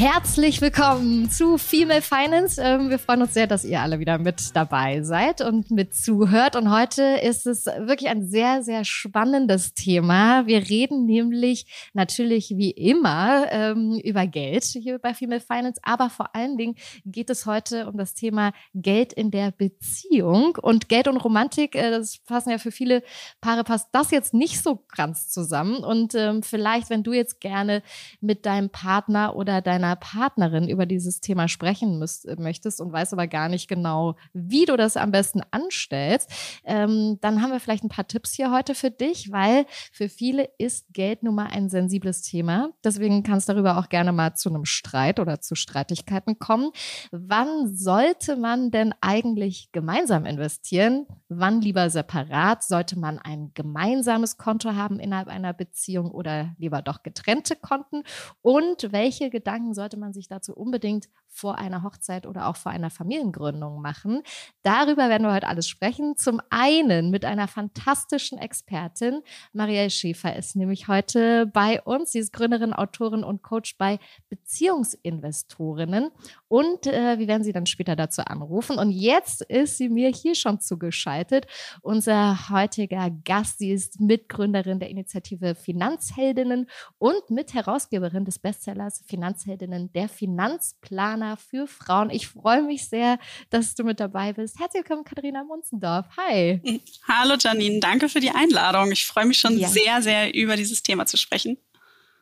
Herzlich willkommen zu Female Finance. Ähm, wir freuen uns sehr, dass ihr alle wieder mit dabei seid und mit zuhört. Und heute ist es wirklich ein sehr, sehr spannendes Thema. Wir reden nämlich natürlich wie immer ähm, über Geld hier bei Female Finance, aber vor allen Dingen geht es heute um das Thema Geld in der Beziehung. Und Geld und Romantik, äh, das passen ja für viele Paare, passt das jetzt nicht so ganz zusammen. Und ähm, vielleicht, wenn du jetzt gerne mit deinem Partner oder deiner deiner Partnerin über dieses Thema sprechen müsst, möchtest und weißt aber gar nicht genau, wie du das am besten anstellst, ähm, dann haben wir vielleicht ein paar Tipps hier heute für dich, weil für viele ist Geld nun mal ein sensibles Thema. Deswegen kann es darüber auch gerne mal zu einem Streit oder zu Streitigkeiten kommen. Wann sollte man denn eigentlich gemeinsam investieren? Wann lieber separat? Sollte man ein gemeinsames Konto haben innerhalb einer Beziehung oder lieber doch getrennte Konten? Und welche Gedanken sollte man sich dazu unbedingt vor einer Hochzeit oder auch vor einer Familiengründung machen. Darüber werden wir heute alles sprechen. Zum einen mit einer fantastischen Expertin. Marielle Schäfer ist nämlich heute bei uns. Sie ist Gründerin, Autorin und Coach bei Beziehungsinvestorinnen. Und äh, wir werden sie dann später dazu anrufen. Und jetzt ist sie mir hier schon zugeschaltet. Unser heutiger Gast, sie ist Mitgründerin der Initiative Finanzheldinnen und Mitherausgeberin des Bestsellers Finanzheldinnen, der Finanzplaner Partner für Frauen. Ich freue mich sehr, dass du mit dabei bist. Herzlich willkommen, Katharina Munzendorf. Hi. Hallo Janine, danke für die Einladung. Ich freue mich schon ja. sehr, sehr über dieses Thema zu sprechen.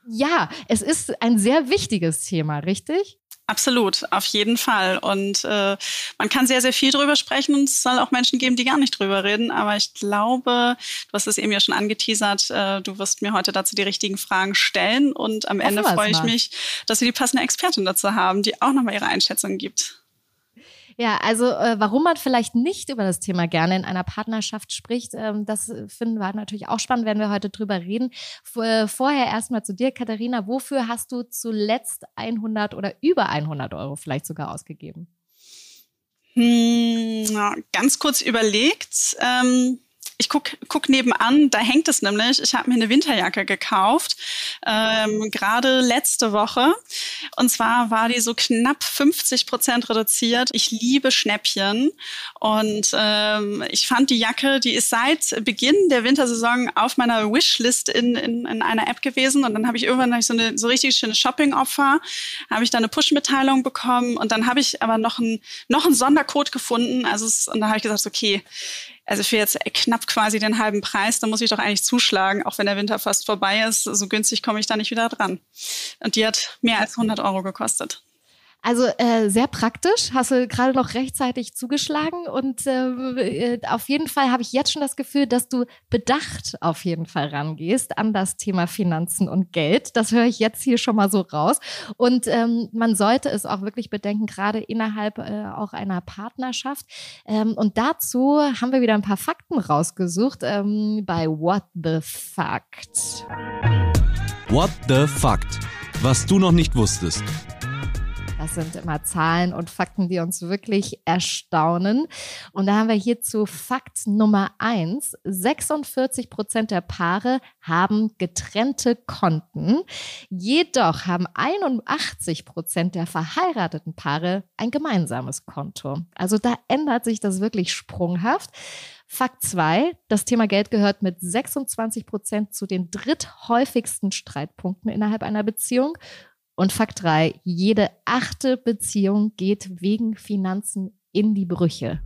Ja, es ist ein sehr wichtiges Thema, richtig? Absolut, auf jeden Fall. Und äh, man kann sehr, sehr viel drüber sprechen und es soll auch Menschen geben, die gar nicht drüber reden. Aber ich glaube, du hast es eben ja schon angeteasert, äh, du wirst mir heute dazu die richtigen Fragen stellen. Und am Ende freue ich mich, dass wir die passende Expertin dazu haben, die auch nochmal ihre Einschätzung gibt. Ja, also äh, warum man vielleicht nicht über das Thema gerne in einer Partnerschaft spricht, ähm, das finden wir natürlich auch spannend, werden wir heute drüber reden. Vor, vorher erstmal zu dir, Katharina. Wofür hast du zuletzt 100 oder über 100 Euro vielleicht sogar ausgegeben? Hm, ganz kurz überlegt. Ähm ich guck, guck nebenan, da hängt es nämlich. Ich habe mir eine Winterjacke gekauft, ähm, gerade letzte Woche. Und zwar war die so knapp 50 Prozent reduziert. Ich liebe Schnäppchen und ähm, ich fand die Jacke, die ist seit Beginn der Wintersaison auf meiner Wishlist in, in, in einer App gewesen. Und dann habe ich irgendwann hab ich so eine so richtig schöne Shopping-Opfer, habe ich da eine Push-Mitteilung bekommen und dann habe ich aber noch einen noch einen Sondercode gefunden. Also und da habe ich gesagt, okay also für jetzt knapp quasi den halben Preis, da muss ich doch eigentlich zuschlagen, auch wenn der Winter fast vorbei ist. So günstig komme ich da nicht wieder dran. Und die hat mehr als 100 Euro gekostet. Also äh, sehr praktisch, hast du gerade noch rechtzeitig zugeschlagen und ähm, äh, auf jeden Fall habe ich jetzt schon das Gefühl, dass du bedacht auf jeden Fall rangehst an das Thema Finanzen und Geld. Das höre ich jetzt hier schon mal so raus. Und ähm, man sollte es auch wirklich bedenken, gerade innerhalb äh, auch einer Partnerschaft. Ähm, und dazu haben wir wieder ein paar Fakten rausgesucht ähm, bei What the Fact. What the Fact? Was du noch nicht wusstest. Das sind immer Zahlen und Fakten, die uns wirklich erstaunen. Und da haben wir hierzu Fakt Nummer eins. 46 Prozent der Paare haben getrennte Konten. Jedoch haben 81 Prozent der verheirateten Paare ein gemeinsames Konto. Also da ändert sich das wirklich sprunghaft. Fakt zwei: das Thema Geld gehört mit 26 Prozent zu den dritthäufigsten Streitpunkten innerhalb einer Beziehung. Und Fakt drei: jede achte Beziehung geht wegen Finanzen in die Brüche.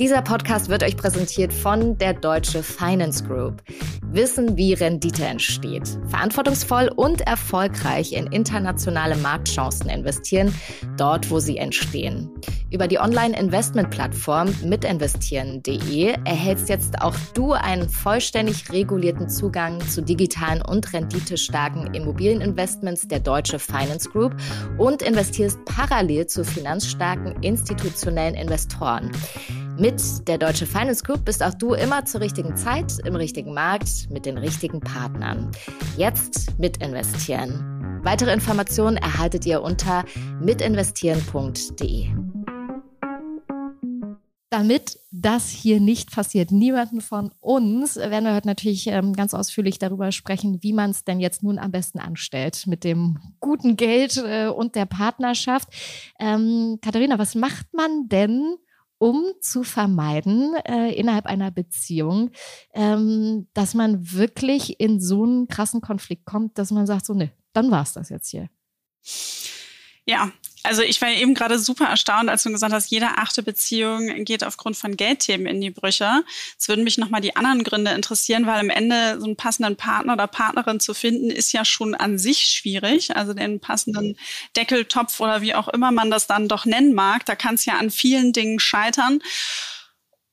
Dieser Podcast wird euch präsentiert von der Deutsche Finance Group. Wissen, wie Rendite entsteht. Verantwortungsvoll und erfolgreich in internationale Marktchancen investieren, dort, wo sie entstehen. Über die Online-Investment-Plattform mitinvestieren.de erhältst jetzt auch du einen vollständig regulierten Zugang zu digitalen und renditestarken Immobilieninvestments der Deutsche Finance Group und investierst parallel zu finanzstarken institutionellen Investoren. Mit der Deutsche Finance Group bist auch du immer zur richtigen Zeit, im richtigen Markt, mit den richtigen Partnern. Jetzt mitinvestieren. Weitere Informationen erhaltet ihr unter mitinvestieren.de damit das hier nicht passiert, niemanden von uns, werden wir heute natürlich ähm, ganz ausführlich darüber sprechen, wie man es denn jetzt nun am besten anstellt mit dem guten Geld äh, und der Partnerschaft. Ähm, Katharina, was macht man denn, um zu vermeiden äh, innerhalb einer Beziehung, ähm, dass man wirklich in so einen krassen Konflikt kommt, dass man sagt, so, ne, dann war es das jetzt hier. Ja, also ich war eben gerade super erstaunt, als du gesagt hast, jede achte Beziehung geht aufgrund von Geldthemen in die Brüche. Es würden mich nochmal die anderen Gründe interessieren, weil am Ende so einen passenden Partner oder Partnerin zu finden, ist ja schon an sich schwierig. Also den passenden Deckeltopf oder wie auch immer man das dann doch nennen mag, da kann es ja an vielen Dingen scheitern.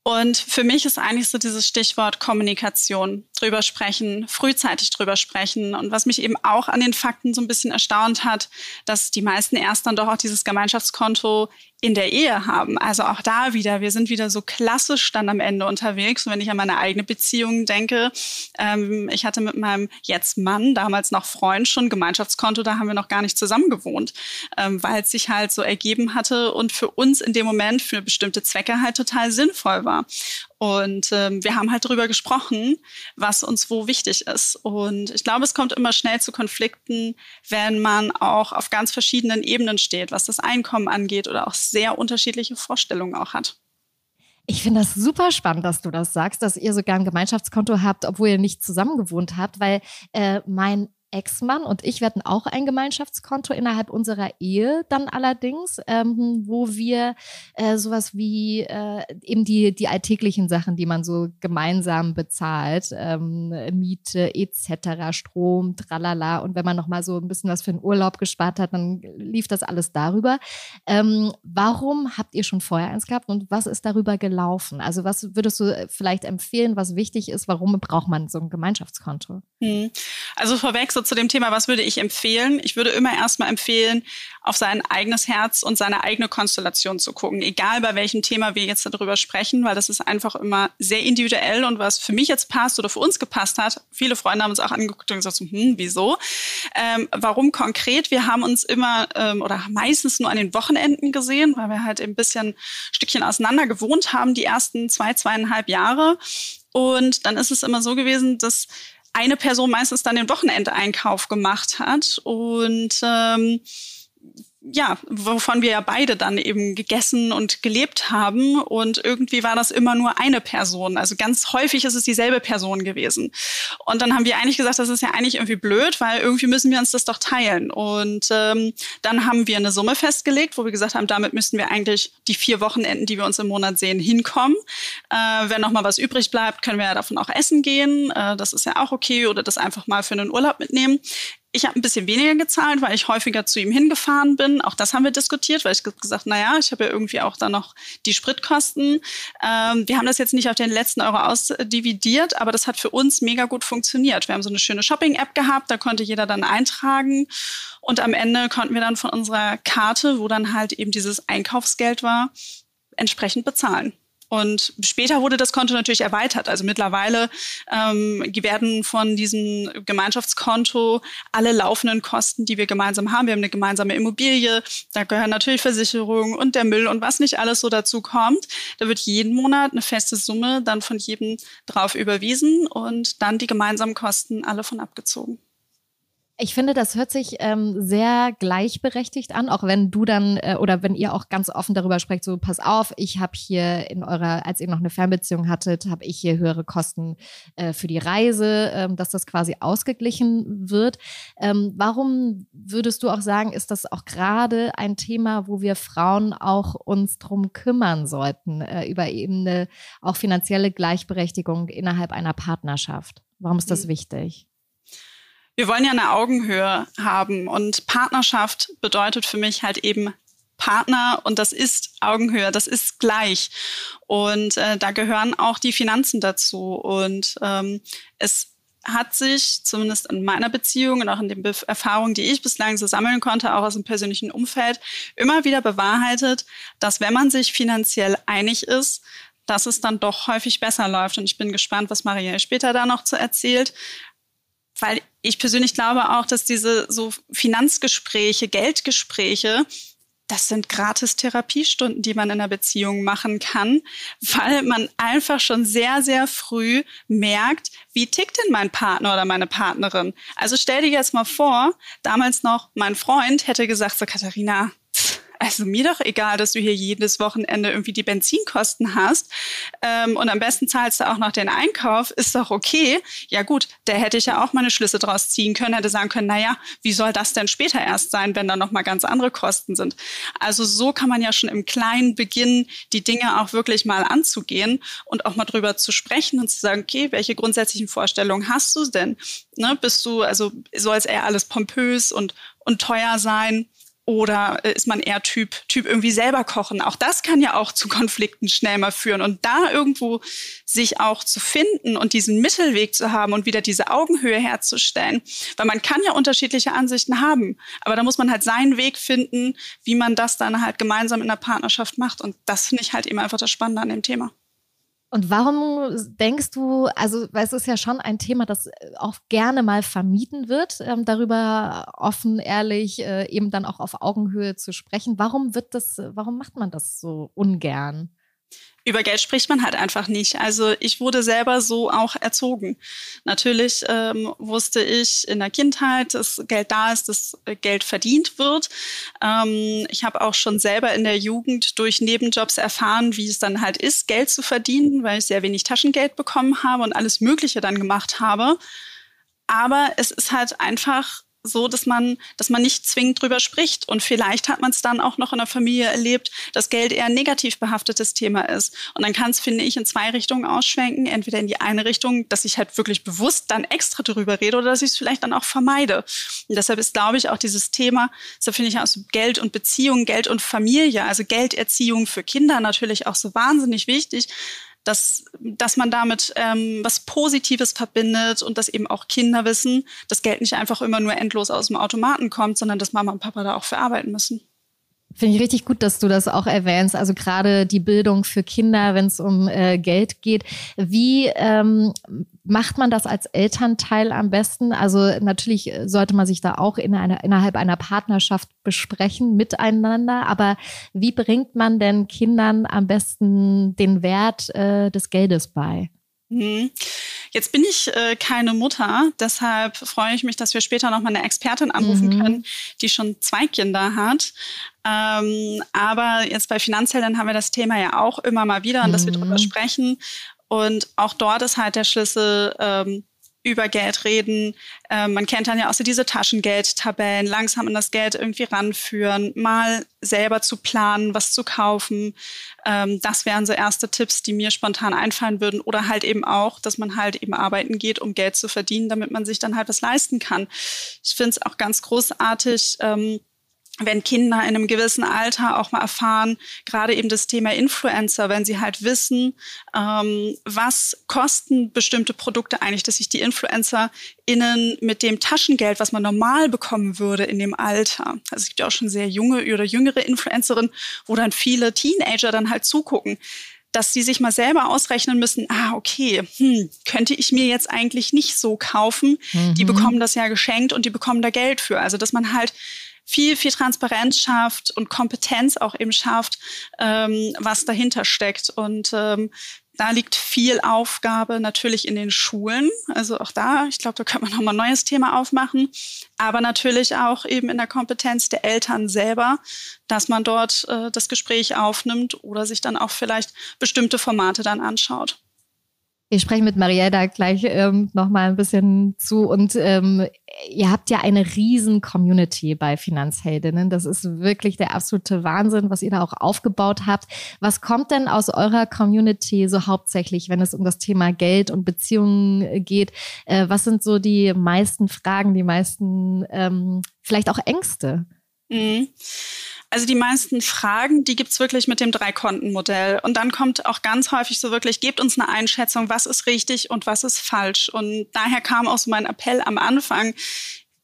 Und für mich ist eigentlich so dieses Stichwort Kommunikation, drüber sprechen, frühzeitig drüber sprechen. Und was mich eben auch an den Fakten so ein bisschen erstaunt hat, dass die meisten erst dann doch auch dieses Gemeinschaftskonto in der Ehe haben. Also auch da wieder, wir sind wieder so klassisch dann am Ende unterwegs. Und wenn ich an meine eigene Beziehung denke, ähm, ich hatte mit meinem jetzt Mann, damals noch Freund, schon Gemeinschaftskonto, da haben wir noch gar nicht zusammen gewohnt, ähm, weil es sich halt so ergeben hatte und für uns in dem Moment für bestimmte Zwecke halt total sinnvoll war. Und ähm, wir haben halt darüber gesprochen, was uns wo wichtig ist. Und ich glaube, es kommt immer schnell zu Konflikten, wenn man auch auf ganz verschiedenen Ebenen steht, was das Einkommen angeht oder auch sehr unterschiedliche Vorstellungen auch hat. Ich finde das super spannend, dass du das sagst, dass ihr sogar ein Gemeinschaftskonto habt, obwohl ihr nicht zusammen gewohnt habt, weil äh, mein Ex-Mann und ich, hatten auch ein Gemeinschaftskonto innerhalb unserer Ehe dann allerdings, ähm, wo wir äh, sowas wie äh, eben die, die alltäglichen Sachen, die man so gemeinsam bezahlt, ähm, Miete etc., Strom, tralala und wenn man nochmal so ein bisschen was für den Urlaub gespart hat, dann lief das alles darüber. Ähm, warum habt ihr schon vorher eins gehabt und was ist darüber gelaufen? Also was würdest du vielleicht empfehlen, was wichtig ist, warum braucht man so ein Gemeinschaftskonto? Hm. Also vorweg so zu dem Thema, was würde ich empfehlen? Ich würde immer erstmal empfehlen, auf sein eigenes Herz und seine eigene Konstellation zu gucken, egal bei welchem Thema wir jetzt darüber sprechen, weil das ist einfach immer sehr individuell und was für mich jetzt passt oder für uns gepasst hat. Viele Freunde haben uns auch angeguckt und gesagt, hm, wieso? Ähm, warum konkret? Wir haben uns immer ähm, oder meistens nur an den Wochenenden gesehen, weil wir halt ein bisschen Stückchen auseinander gewohnt haben, die ersten zwei, zweieinhalb Jahre. Und dann ist es immer so gewesen, dass eine Person meistens dann den Wochenendeinkauf gemacht hat. Und ähm, ja, wovon wir ja beide dann eben gegessen und gelebt haben. Und irgendwie war das immer nur eine Person. Also ganz häufig ist es dieselbe Person gewesen. Und dann haben wir eigentlich gesagt, das ist ja eigentlich irgendwie blöd, weil irgendwie müssen wir uns das doch teilen. Und ähm, dann haben wir eine Summe festgelegt, wo wir gesagt haben, damit müssten wir eigentlich die vier Wochenenden, die wir uns im Monat sehen, hinkommen. Äh, wenn noch mal was übrig bleibt, können wir ja davon auch essen gehen. Äh, das ist ja auch okay. Oder das einfach mal für einen Urlaub mitnehmen. Ich habe ein bisschen weniger gezahlt, weil ich häufiger zu ihm hingefahren bin. Auch das haben wir diskutiert, weil ich gesagt, na ja, ich habe ja irgendwie auch da noch die Spritkosten. Ähm, wir haben das jetzt nicht auf den letzten Euro ausdividiert, aber das hat für uns mega gut funktioniert. Wir haben so eine schöne Shopping-App gehabt, da konnte jeder dann eintragen und am Ende konnten wir dann von unserer Karte, wo dann halt eben dieses Einkaufsgeld war, entsprechend bezahlen. Und später wurde das Konto natürlich erweitert. Also mittlerweile ähm, werden von diesem Gemeinschaftskonto alle laufenden Kosten, die wir gemeinsam haben. Wir haben eine gemeinsame Immobilie, da gehören natürlich Versicherungen und der Müll und was nicht alles so dazu kommt. Da wird jeden Monat eine feste Summe dann von jedem drauf überwiesen und dann die gemeinsamen Kosten alle von abgezogen. Ich finde, das hört sich ähm, sehr gleichberechtigt an, auch wenn du dann äh, oder wenn ihr auch ganz offen darüber sprecht, so pass auf, ich habe hier in eurer, als ihr noch eine Fernbeziehung hattet, habe ich hier höhere Kosten äh, für die Reise, ähm, dass das quasi ausgeglichen wird. Ähm, warum würdest du auch sagen, ist das auch gerade ein Thema, wo wir Frauen auch uns drum kümmern sollten, äh, über eben eine auch finanzielle Gleichberechtigung innerhalb einer Partnerschaft? Warum ist das mhm. wichtig? Wir wollen ja eine Augenhöhe haben und Partnerschaft bedeutet für mich halt eben Partner und das ist Augenhöhe, das ist gleich. Und äh, da gehören auch die Finanzen dazu. Und ähm, es hat sich, zumindest in meiner Beziehung und auch in den Be Erfahrungen, die ich bislang so sammeln konnte, auch aus dem persönlichen Umfeld, immer wieder bewahrheitet, dass wenn man sich finanziell einig ist, dass es dann doch häufig besser läuft. Und ich bin gespannt, was Maria später da noch zu erzählt weil ich persönlich glaube auch, dass diese so Finanzgespräche, Geldgespräche, das sind gratis Therapiestunden, die man in einer Beziehung machen kann, weil man einfach schon sehr, sehr früh merkt, wie tickt denn mein Partner oder meine Partnerin? Also stell dir jetzt mal vor, damals noch mein Freund hätte gesagt, so Katharina, also mir doch egal, dass du hier jedes Wochenende irgendwie die Benzinkosten hast ähm, und am besten zahlst du auch noch den Einkauf, ist doch okay. Ja gut, da hätte ich ja auch meine Schlüsse draus ziehen können, hätte sagen können, naja, wie soll das denn später erst sein, wenn da nochmal ganz andere Kosten sind. Also so kann man ja schon im Kleinen beginnen, die Dinge auch wirklich mal anzugehen und auch mal drüber zu sprechen und zu sagen, okay, welche grundsätzlichen Vorstellungen hast du denn? Ne, bist du, also soll es eher alles pompös und, und teuer sein? Oder ist man eher Typ, Typ irgendwie selber kochen? Auch das kann ja auch zu Konflikten schnell mal führen. Und da irgendwo sich auch zu finden und diesen Mittelweg zu haben und wieder diese Augenhöhe herzustellen. Weil man kann ja unterschiedliche Ansichten haben. Aber da muss man halt seinen Weg finden, wie man das dann halt gemeinsam in der Partnerschaft macht. Und das finde ich halt eben einfach das Spannende an dem Thema. Und warum denkst du, also weil es ist ja schon ein Thema, das äh, auch gerne mal vermieden wird, ähm, darüber offen, ehrlich, äh, eben dann auch auf Augenhöhe zu sprechen. Warum wird das, warum macht man das so ungern? Über Geld spricht man halt einfach nicht. Also ich wurde selber so auch erzogen. Natürlich ähm, wusste ich in der Kindheit, dass Geld da ist, dass Geld verdient wird. Ähm, ich habe auch schon selber in der Jugend durch Nebenjobs erfahren, wie es dann halt ist, Geld zu verdienen, weil ich sehr wenig Taschengeld bekommen habe und alles Mögliche dann gemacht habe. Aber es ist halt einfach so, dass man, dass man nicht zwingend drüber spricht. Und vielleicht hat man es dann auch noch in der Familie erlebt, dass Geld eher ein negativ behaftetes Thema ist. Und dann kann es, finde ich, in zwei Richtungen ausschwenken. Entweder in die eine Richtung, dass ich halt wirklich bewusst dann extra darüber rede oder dass ich es vielleicht dann auch vermeide. Und deshalb ist, glaube ich, auch dieses Thema, so finde ich auch so Geld und Beziehung, Geld und Familie, also Gelderziehung für Kinder natürlich auch so wahnsinnig wichtig dass, dass man damit ähm, was Positives verbindet und dass eben auch Kinder wissen, dass Geld nicht einfach immer nur endlos aus dem Automaten kommt, sondern dass Mama und Papa da auch für arbeiten müssen. Finde ich richtig gut, dass du das auch erwähnst. Also gerade die Bildung für Kinder, wenn es um äh, Geld geht. Wie ähm, macht man das als Elternteil am besten? Also natürlich sollte man sich da auch in einer, innerhalb einer Partnerschaft besprechen miteinander. Aber wie bringt man denn Kindern am besten den Wert äh, des Geldes bei? Mhm. Jetzt bin ich äh, keine Mutter, deshalb freue ich mich, dass wir später noch mal eine Expertin anrufen mhm. können, die schon zwei Kinder hat. Ähm, aber jetzt bei Finanzheldern haben wir das Thema ja auch immer mal wieder und mhm. dass wir darüber sprechen. Und auch dort ist halt der Schlüssel, ähm, über Geld reden. Ähm, man kennt dann ja auch so diese Taschengeldtabellen, langsam an das Geld irgendwie ranführen, mal selber zu planen, was zu kaufen. Ähm, das wären so erste Tipps, die mir spontan einfallen würden. Oder halt eben auch, dass man halt eben arbeiten geht, um Geld zu verdienen, damit man sich dann halt was leisten kann. Ich finde es auch ganz großartig. Ähm, wenn Kinder in einem gewissen Alter auch mal erfahren, gerade eben das Thema Influencer, wenn sie halt wissen, ähm, was kosten bestimmte Produkte eigentlich, dass sich die InfluencerInnen mit dem Taschengeld, was man normal bekommen würde in dem Alter, also es gibt ja auch schon sehr junge oder jüngere Influencerinnen, wo dann viele Teenager dann halt zugucken, dass sie sich mal selber ausrechnen müssen, ah, okay, hm, könnte ich mir jetzt eigentlich nicht so kaufen. Mhm. Die bekommen das ja geschenkt und die bekommen da Geld für. Also, dass man halt viel, viel Transparenz schafft und Kompetenz auch eben schafft, ähm, was dahinter steckt. Und ähm, da liegt viel Aufgabe natürlich in den Schulen. Also auch da, ich glaube, da könnte man nochmal ein neues Thema aufmachen. Aber natürlich auch eben in der Kompetenz der Eltern selber, dass man dort äh, das Gespräch aufnimmt oder sich dann auch vielleicht bestimmte Formate dann anschaut. Wir sprechen mit Marielle da gleich ähm, nochmal ein bisschen zu. Und ähm, ihr habt ja eine riesen Community bei Finanzheldinnen. Das ist wirklich der absolute Wahnsinn, was ihr da auch aufgebaut habt. Was kommt denn aus eurer Community so hauptsächlich, wenn es um das Thema Geld und Beziehungen geht? Äh, was sind so die meisten Fragen, die meisten ähm, vielleicht auch Ängste? Mhm. Also die meisten Fragen, die gibt's wirklich mit dem Drei-Konten-Modell. Und dann kommt auch ganz häufig so wirklich, gebt uns eine Einschätzung, was ist richtig und was ist falsch. Und daher kam auch so mein Appell am Anfang.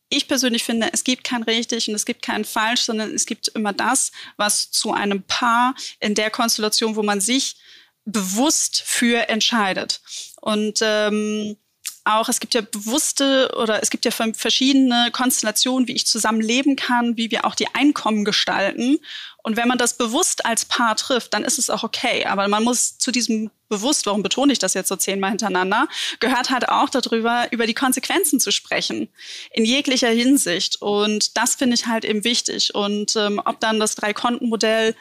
Ich persönlich finde, es gibt kein richtig und es gibt kein falsch, sondern es gibt immer das, was zu einem Paar in der Konstellation, wo man sich bewusst für entscheidet. Und ähm, auch, es gibt ja bewusste oder es gibt ja verschiedene Konstellationen, wie ich zusammen leben kann, wie wir auch die Einkommen gestalten. Und wenn man das bewusst als Paar trifft, dann ist es auch okay. Aber man muss zu diesem bewusst, warum betone ich das jetzt so zehnmal hintereinander, gehört halt auch darüber, über die Konsequenzen zu sprechen. In jeglicher Hinsicht. Und das finde ich halt eben wichtig. Und ähm, ob dann das Drei-Konten-Modell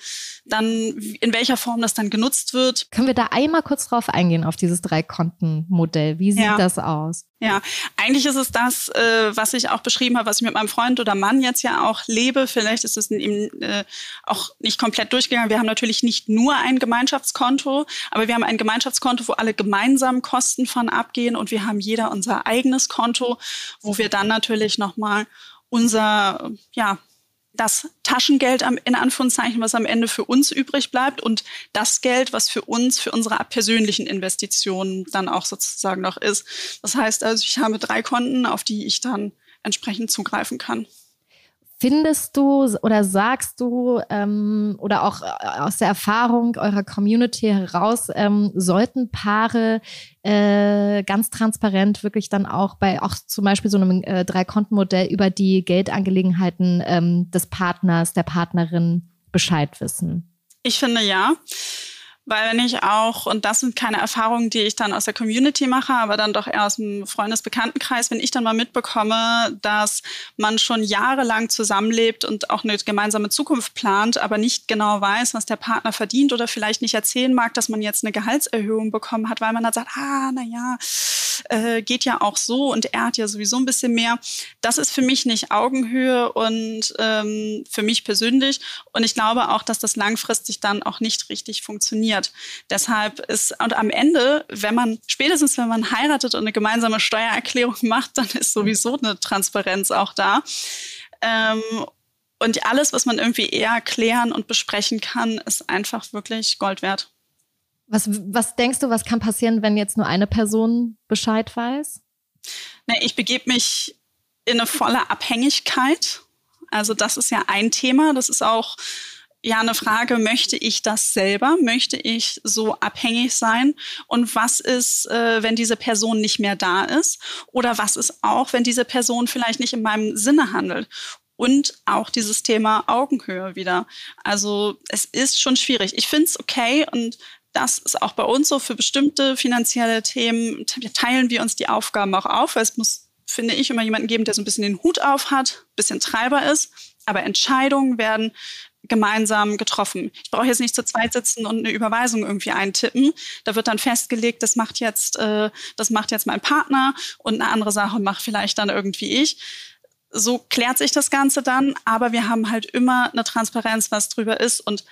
dann, in welcher Form das dann genutzt wird. Können wir da einmal kurz drauf eingehen, auf dieses Drei-Konten-Modell? Wie sieht ja. das aus? Ja, eigentlich ist es das, äh, was ich auch beschrieben habe, was ich mit meinem Freund oder Mann jetzt ja auch lebe. Vielleicht ist es eben äh, auch nicht komplett durchgegangen. Wir haben natürlich nicht nur ein Gemeinschaftskonto, aber wir haben ein Gemeinschaftskonto, wo alle gemeinsam Kosten von abgehen und wir haben jeder unser eigenes Konto, wo wir dann natürlich nochmal unser, ja, das Taschengeld in Anführungszeichen, was am Ende für uns übrig bleibt und das Geld, was für uns, für unsere persönlichen Investitionen dann auch sozusagen noch ist. Das heißt also, ich habe drei Konten, auf die ich dann entsprechend zugreifen kann. Findest du oder sagst du ähm, oder auch äh, aus der Erfahrung eurer Community heraus, ähm, sollten Paare äh, ganz transparent wirklich dann auch bei auch zum Beispiel so einem äh, Drei-Konten-Modell über die Geldangelegenheiten ähm, des Partners, der Partnerin Bescheid wissen? Ich finde ja. Weil wenn ich auch, und das sind keine Erfahrungen, die ich dann aus der Community mache, aber dann doch eher aus dem Freundesbekanntenkreis, wenn ich dann mal mitbekomme, dass man schon jahrelang zusammenlebt und auch eine gemeinsame Zukunft plant, aber nicht genau weiß, was der Partner verdient oder vielleicht nicht erzählen mag, dass man jetzt eine Gehaltserhöhung bekommen hat, weil man dann sagt, ah, na ja, äh, geht ja auch so und er hat ja sowieso ein bisschen mehr. Das ist für mich nicht Augenhöhe und ähm, für mich persönlich. Und ich glaube auch, dass das langfristig dann auch nicht richtig funktioniert funktioniert. Deshalb ist, und am Ende, wenn man, spätestens wenn man heiratet und eine gemeinsame Steuererklärung macht, dann ist sowieso eine Transparenz auch da. Ähm, und alles, was man irgendwie eher klären und besprechen kann, ist einfach wirklich Gold wert. Was, was denkst du, was kann passieren, wenn jetzt nur eine Person Bescheid weiß? Nee, ich begebe mich in eine volle Abhängigkeit. Also das ist ja ein Thema. Das ist auch ja eine Frage, möchte ich das selber? Möchte ich so abhängig sein? Und was ist, äh, wenn diese Person nicht mehr da ist? Oder was ist auch, wenn diese Person vielleicht nicht in meinem Sinne handelt? Und auch dieses Thema Augenhöhe wieder. Also es ist schon schwierig. Ich finde es okay und das ist auch bei uns so für bestimmte finanzielle Themen. Teilen wir uns die Aufgaben auch auf, weil es muss, finde ich, immer jemanden geben, der so ein bisschen den Hut auf hat, bisschen Treiber ist. Aber Entscheidungen werden gemeinsam getroffen. Ich brauche jetzt nicht zu zweit sitzen und eine Überweisung irgendwie eintippen. Da wird dann festgelegt, das macht jetzt, äh, das macht jetzt mein Partner und eine andere Sache macht vielleicht dann irgendwie ich. So klärt sich das Ganze dann, aber wir haben halt immer eine Transparenz, was drüber ist und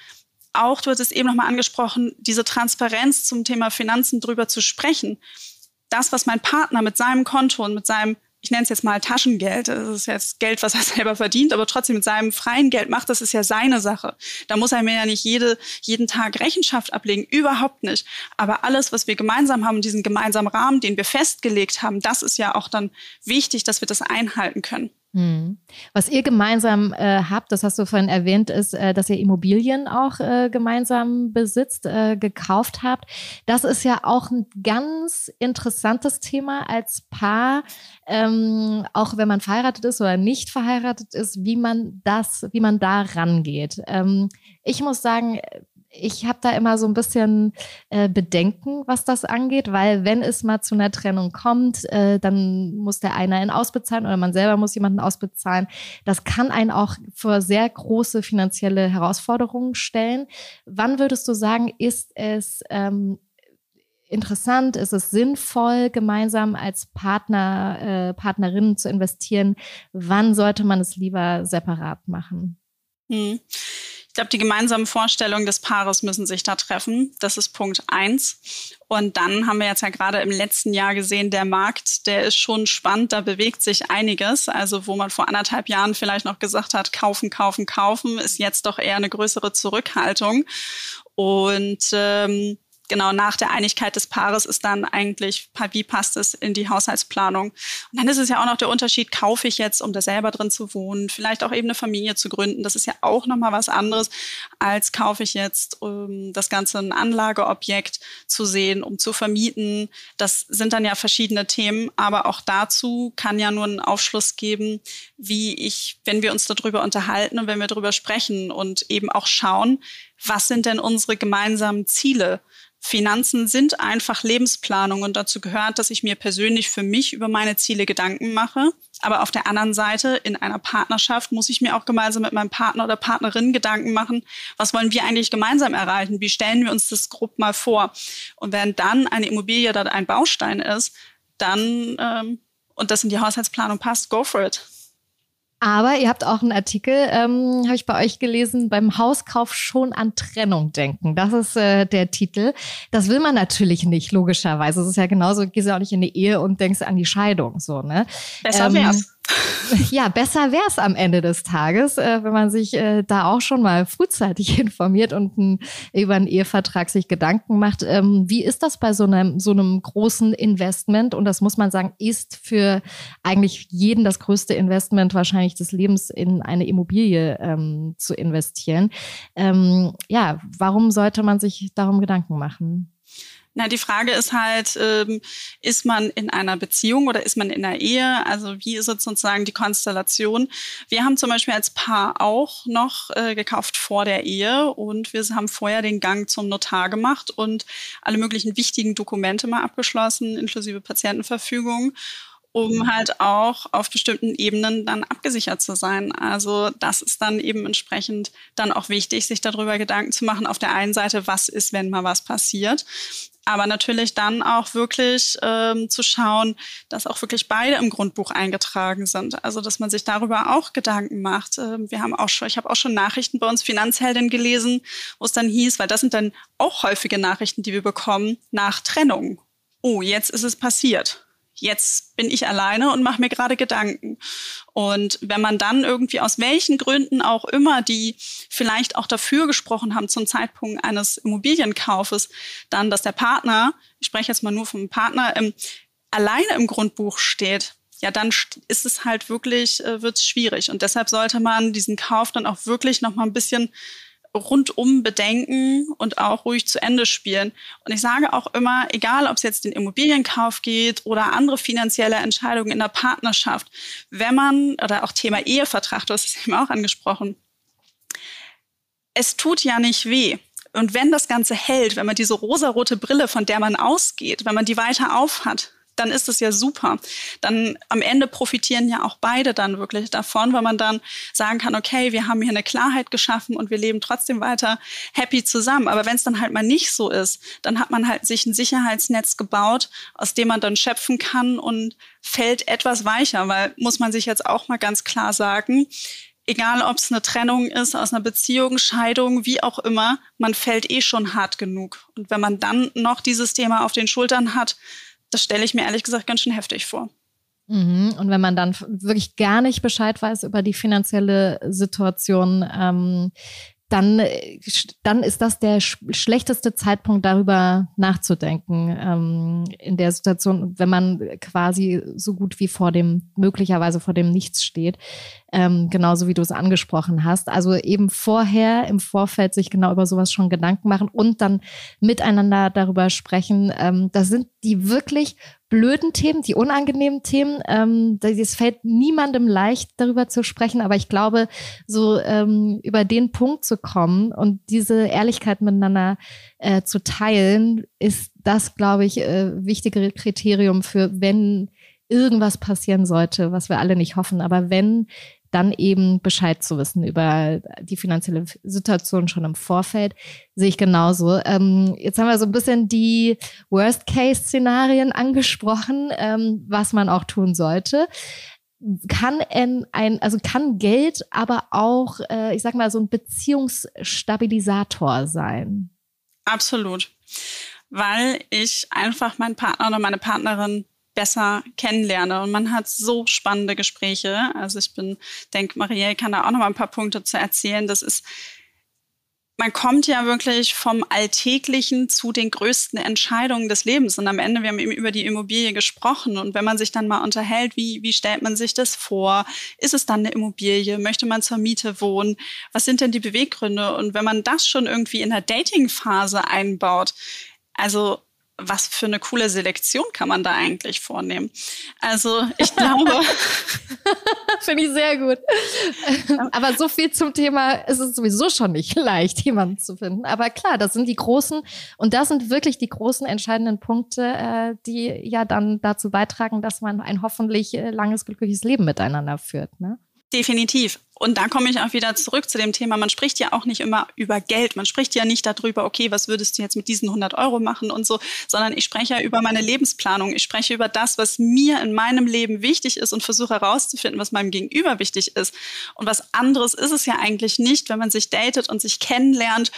auch, du hattest eben nochmal angesprochen, diese Transparenz zum Thema Finanzen drüber zu sprechen. Das, was mein Partner mit seinem Konto und mit seinem ich nenne es jetzt mal Taschengeld, das ist jetzt Geld, was er selber verdient, aber trotzdem mit seinem freien Geld macht, das ist ja seine Sache. Da muss er mir ja nicht jede, jeden Tag Rechenschaft ablegen, überhaupt nicht. Aber alles, was wir gemeinsam haben, diesen gemeinsamen Rahmen, den wir festgelegt haben, das ist ja auch dann wichtig, dass wir das einhalten können. Hm. Was ihr gemeinsam äh, habt, das hast du vorhin erwähnt, ist, äh, dass ihr Immobilien auch äh, gemeinsam besitzt, äh, gekauft habt. Das ist ja auch ein ganz interessantes Thema als Paar, ähm, auch wenn man verheiratet ist oder nicht verheiratet ist, wie man das, wie man da rangeht. Ähm, ich muss sagen, ich habe da immer so ein bisschen äh, Bedenken, was das angeht, weil wenn es mal zu einer Trennung kommt, äh, dann muss der eine einen ausbezahlen oder man selber muss jemanden ausbezahlen. Das kann einen auch vor sehr große finanzielle Herausforderungen stellen. Wann würdest du sagen, ist es ähm, interessant, ist es sinnvoll, gemeinsam als Partner, äh, Partnerinnen zu investieren? Wann sollte man es lieber separat machen? Hm. Ich glaube, die gemeinsamen Vorstellungen des Paares müssen sich da treffen. Das ist Punkt eins. Und dann haben wir jetzt ja gerade im letzten Jahr gesehen, der Markt, der ist schon spannend, da bewegt sich einiges. Also wo man vor anderthalb Jahren vielleicht noch gesagt hat, kaufen, kaufen, kaufen, ist jetzt doch eher eine größere Zurückhaltung. Und ähm, genau nach der Einigkeit des Paares ist dann eigentlich, wie passt es in die Haushaltsplanung? Und dann ist es ja auch noch der Unterschied, kaufe ich jetzt, um da selber drin zu wohnen, vielleicht auch eben eine Familie zu gründen. Das ist ja auch nochmal was anderes, als kaufe ich jetzt, um das Ganze ein Anlageobjekt zu sehen, um zu vermieten. Das sind dann ja verschiedene Themen, aber auch dazu kann ja nur einen Aufschluss geben, wie ich, wenn wir uns darüber unterhalten und wenn wir darüber sprechen und eben auch schauen, was sind denn unsere gemeinsamen Ziele? Finanzen sind einfach Lebensplanung und dazu gehört, dass ich mir persönlich für mich über meine Ziele Gedanken mache. Aber auf der anderen Seite, in einer Partnerschaft, muss ich mir auch gemeinsam mit meinem Partner oder Partnerin Gedanken machen, was wollen wir eigentlich gemeinsam erreichen? Wie stellen wir uns das grob mal vor? Und wenn dann eine Immobilie da ein Baustein ist, dann, ähm, und das in die Haushaltsplanung passt, go for it. Aber ihr habt auch einen Artikel, ähm, habe ich bei euch gelesen, beim Hauskauf schon an Trennung denken. Das ist äh, der Titel. Das will man natürlich nicht, logischerweise. Es ist ja genauso, gehst ja auch nicht in die Ehe und denkst an die Scheidung. So, ne? Besser ähm. Ja, besser wäre es am Ende des Tages, äh, wenn man sich äh, da auch schon mal frühzeitig informiert und ein, über einen Ehevertrag sich Gedanken macht. Ähm, wie ist das bei so einem, so einem großen Investment? Und das muss man sagen, ist für eigentlich jeden das größte Investment wahrscheinlich des Lebens in eine Immobilie ähm, zu investieren. Ähm, ja, warum sollte man sich darum Gedanken machen? Na, die Frage ist halt, ähm, ist man in einer Beziehung oder ist man in einer Ehe? Also wie ist sozusagen die Konstellation? Wir haben zum Beispiel als Paar auch noch äh, gekauft vor der Ehe und wir haben vorher den Gang zum Notar gemacht und alle möglichen wichtigen Dokumente mal abgeschlossen, inklusive Patientenverfügung um halt auch auf bestimmten Ebenen dann abgesichert zu sein. Also das ist dann eben entsprechend dann auch wichtig, sich darüber Gedanken zu machen. Auf der einen Seite, was ist, wenn mal was passiert? Aber natürlich dann auch wirklich ähm, zu schauen, dass auch wirklich beide im Grundbuch eingetragen sind. Also dass man sich darüber auch Gedanken macht. Ähm, wir haben auch schon, ich habe auch schon Nachrichten bei uns Finanzheldin gelesen, wo es dann hieß, weil das sind dann auch häufige Nachrichten, die wir bekommen nach Trennung. Oh, jetzt ist es passiert jetzt bin ich alleine und mache mir gerade Gedanken. Und wenn man dann irgendwie aus welchen Gründen auch immer, die vielleicht auch dafür gesprochen haben zum Zeitpunkt eines Immobilienkaufes, dann, dass der Partner, ich spreche jetzt mal nur vom Partner, ähm, alleine im Grundbuch steht, ja, dann ist es halt wirklich, äh, wird es schwierig. Und deshalb sollte man diesen Kauf dann auch wirklich noch mal ein bisschen rundum bedenken und auch ruhig zu Ende spielen. Und ich sage auch immer, egal ob es jetzt den Immobilienkauf geht oder andere finanzielle Entscheidungen in der Partnerschaft, wenn man, oder auch Thema Ehevertrag, du hast es eben auch angesprochen, es tut ja nicht weh. Und wenn das Ganze hält, wenn man diese rosarote Brille, von der man ausgeht, wenn man die weiter aufhat, dann ist es ja super. Dann am Ende profitieren ja auch beide dann wirklich davon, weil man dann sagen kann, okay, wir haben hier eine Klarheit geschaffen und wir leben trotzdem weiter happy zusammen. Aber wenn es dann halt mal nicht so ist, dann hat man halt sich ein Sicherheitsnetz gebaut, aus dem man dann schöpfen kann und fällt etwas weicher, weil muss man sich jetzt auch mal ganz klar sagen, egal ob es eine Trennung ist aus einer Beziehung, Scheidung, wie auch immer, man fällt eh schon hart genug. Und wenn man dann noch dieses Thema auf den Schultern hat, das stelle ich mir ehrlich gesagt ganz schön heftig vor. Mhm. Und wenn man dann wirklich gar nicht Bescheid weiß über die finanzielle Situation, ähm, dann, dann ist das der sch schlechteste Zeitpunkt, darüber nachzudenken. Ähm, in der Situation, wenn man quasi so gut wie vor dem, möglicherweise vor dem Nichts steht. Ähm, genauso wie du es angesprochen hast. Also eben vorher im Vorfeld sich genau über sowas schon Gedanken machen und dann miteinander darüber sprechen. Ähm, das sind die wirklich blöden Themen, die unangenehmen Themen. Ähm, es fällt niemandem leicht, darüber zu sprechen, aber ich glaube, so ähm, über den Punkt zu kommen und diese Ehrlichkeit miteinander äh, zu teilen, ist das, glaube ich, äh, wichtige Kriterium für, wenn irgendwas passieren sollte, was wir alle nicht hoffen. Aber wenn dann eben Bescheid zu wissen über die finanzielle Situation schon im Vorfeld, sehe ich genauso. Ähm, jetzt haben wir so ein bisschen die Worst-Case-Szenarien angesprochen, ähm, was man auch tun sollte. Kann ein, also kann Geld aber auch, äh, ich sag mal, so ein Beziehungsstabilisator sein? Absolut. Weil ich einfach meinen Partner oder meine Partnerin besser kennenlerne. Und man hat so spannende Gespräche. Also ich bin, denke, Marielle kann da auch noch mal ein paar Punkte zu erzählen. Das ist, man kommt ja wirklich vom Alltäglichen zu den größten Entscheidungen des Lebens. Und am Ende, wir haben eben über die Immobilie gesprochen. Und wenn man sich dann mal unterhält, wie, wie stellt man sich das vor? Ist es dann eine Immobilie? Möchte man zur Miete wohnen? Was sind denn die Beweggründe? Und wenn man das schon irgendwie in der Dating-Phase einbaut, also was für eine coole Selektion kann man da eigentlich vornehmen? Also ich glaube. Finde ich sehr gut. Aber so viel zum Thema, es ist sowieso schon nicht leicht, jemanden zu finden. Aber klar, das sind die großen, und das sind wirklich die großen entscheidenden Punkte, äh, die ja dann dazu beitragen, dass man ein hoffentlich äh, langes, glückliches Leben miteinander führt. Ne? Definitiv. Und da komme ich auch wieder zurück zu dem Thema, man spricht ja auch nicht immer über Geld. Man spricht ja nicht darüber, okay, was würdest du jetzt mit diesen 100 Euro machen und so, sondern ich spreche ja über meine Lebensplanung. Ich spreche über das, was mir in meinem Leben wichtig ist und versuche herauszufinden, was meinem Gegenüber wichtig ist. Und was anderes ist es ja eigentlich nicht, wenn man sich datet und sich kennenlernt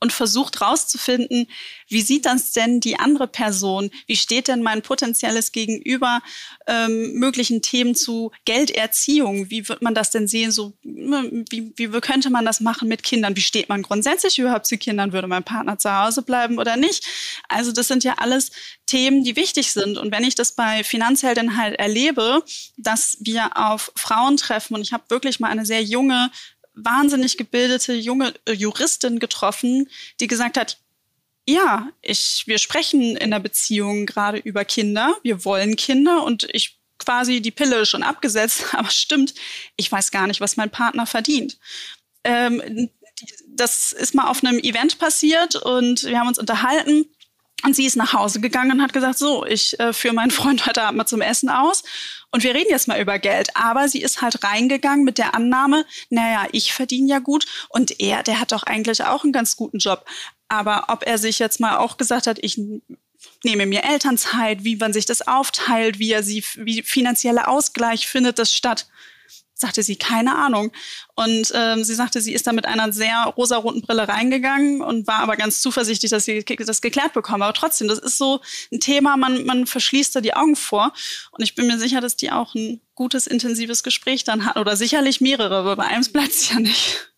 und versucht herauszufinden, wie sieht das denn die andere Person? Wie steht denn mein potenzielles Gegenüber ähm, möglichen Themen zu Gelderziehung? Wie wird man das denn sehen? So wie, wie könnte man das machen mit Kindern? Wie steht man grundsätzlich überhaupt zu Kindern? Würde mein Partner zu Hause bleiben oder nicht? Also das sind ja alles Themen, die wichtig sind. Und wenn ich das bei Finanzhelden halt erlebe, dass wir auf Frauen treffen und ich habe wirklich mal eine sehr junge, wahnsinnig gebildete junge äh, Juristin getroffen, die gesagt hat, ja, ich, wir sprechen in der Beziehung gerade über Kinder. Wir wollen Kinder und ich quasi die Pille schon abgesetzt, aber stimmt, ich weiß gar nicht, was mein Partner verdient. Ähm, das ist mal auf einem Event passiert und wir haben uns unterhalten. Und sie ist nach Hause gegangen und hat gesagt, so, ich äh, führe meinen Freund heute Abend mal zum Essen aus und wir reden jetzt mal über Geld. Aber sie ist halt reingegangen mit der Annahme, naja, ich verdiene ja gut und er, der hat doch eigentlich auch einen ganz guten Job. Aber ob er sich jetzt mal auch gesagt hat, ich nehme mir Elternzeit, wie man sich das aufteilt, wie er sie, wie finanzieller Ausgleich findet das statt, sagte sie, keine Ahnung. Und ähm, sie sagte, sie ist da mit einer sehr rosaroten Brille reingegangen und war aber ganz zuversichtlich, dass sie das geklärt bekommen. Aber trotzdem, das ist so ein Thema, man, man verschließt da die Augen vor. Und ich bin mir sicher, dass die auch ein gutes, intensives Gespräch dann hat. Oder sicherlich mehrere, aber bei einem bleibt es ja nicht.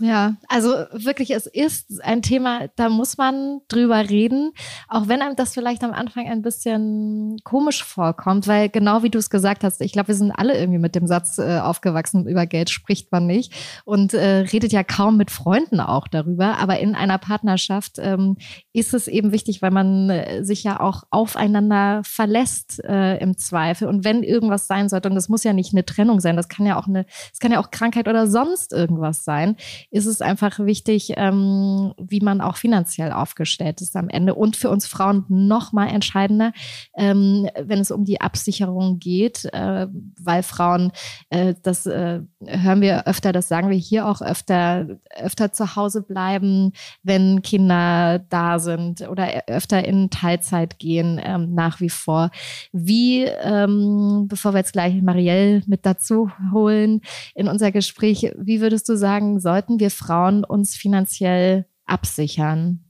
Ja, also wirklich, es ist ein Thema, da muss man drüber reden, auch wenn einem das vielleicht am Anfang ein bisschen komisch vorkommt, weil genau wie du es gesagt hast, ich glaube, wir sind alle irgendwie mit dem Satz äh, aufgewachsen, über Geld spricht man nicht und äh, redet ja kaum mit Freunden auch darüber, aber in einer Partnerschaft ähm, ist es eben wichtig, weil man äh, sich ja auch aufeinander verlässt äh, im Zweifel und wenn irgendwas sein sollte, und das muss ja nicht eine Trennung sein, das kann ja auch eine, es kann ja auch Krankheit oder sonst irgendwas sein, ist es einfach wichtig, ähm, wie man auch finanziell aufgestellt ist am Ende. Und für uns Frauen noch mal entscheidender, ähm, wenn es um die Absicherung geht, äh, weil Frauen, äh, das äh, hören wir öfter, das sagen wir hier auch öfter, öfter zu Hause bleiben, wenn Kinder da sind oder öfter in Teilzeit gehen, ähm, nach wie vor. Wie, ähm, bevor wir jetzt gleich Marielle mit dazu holen in unser Gespräch, wie würdest du sagen, sollten wir wir Frauen uns finanziell absichern?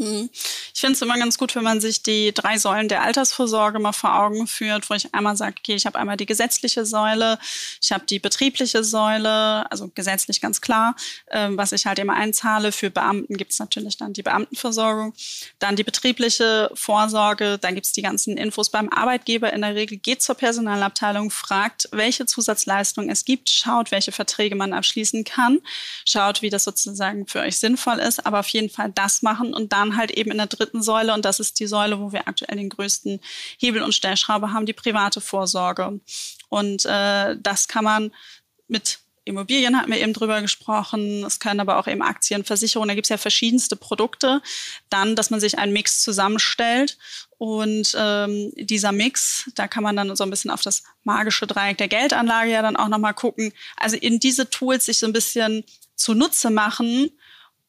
Hm. Ich finde es immer ganz gut, wenn man sich die drei Säulen der Altersvorsorge mal vor Augen führt, wo ich einmal sage, okay, ich habe einmal die gesetzliche Säule, ich habe die betriebliche Säule, also gesetzlich ganz klar, ähm, was ich halt immer einzahle. Für Beamten gibt es natürlich dann die Beamtenversorgung, dann die betriebliche Vorsorge, dann gibt es die ganzen Infos beim Arbeitgeber. In der Regel geht zur Personalabteilung, fragt, welche Zusatzleistungen es gibt, schaut, welche Verträge man abschließen kann, schaut, wie das sozusagen für euch sinnvoll ist, aber auf jeden Fall das machen und dann halt eben in der dritten Säule und das ist die Säule, wo wir aktuell den größten Hebel und Stellschraube haben, die private Vorsorge. Und äh, das kann man mit Immobilien hatten wir eben drüber gesprochen. Es können aber auch eben Aktien, Versicherungen, da gibt es ja verschiedenste Produkte. Dann, dass man sich einen Mix zusammenstellt. Und ähm, dieser Mix, da kann man dann so ein bisschen auf das magische Dreieck der Geldanlage ja dann auch nochmal gucken. Also in diese Tools sich so ein bisschen zunutze machen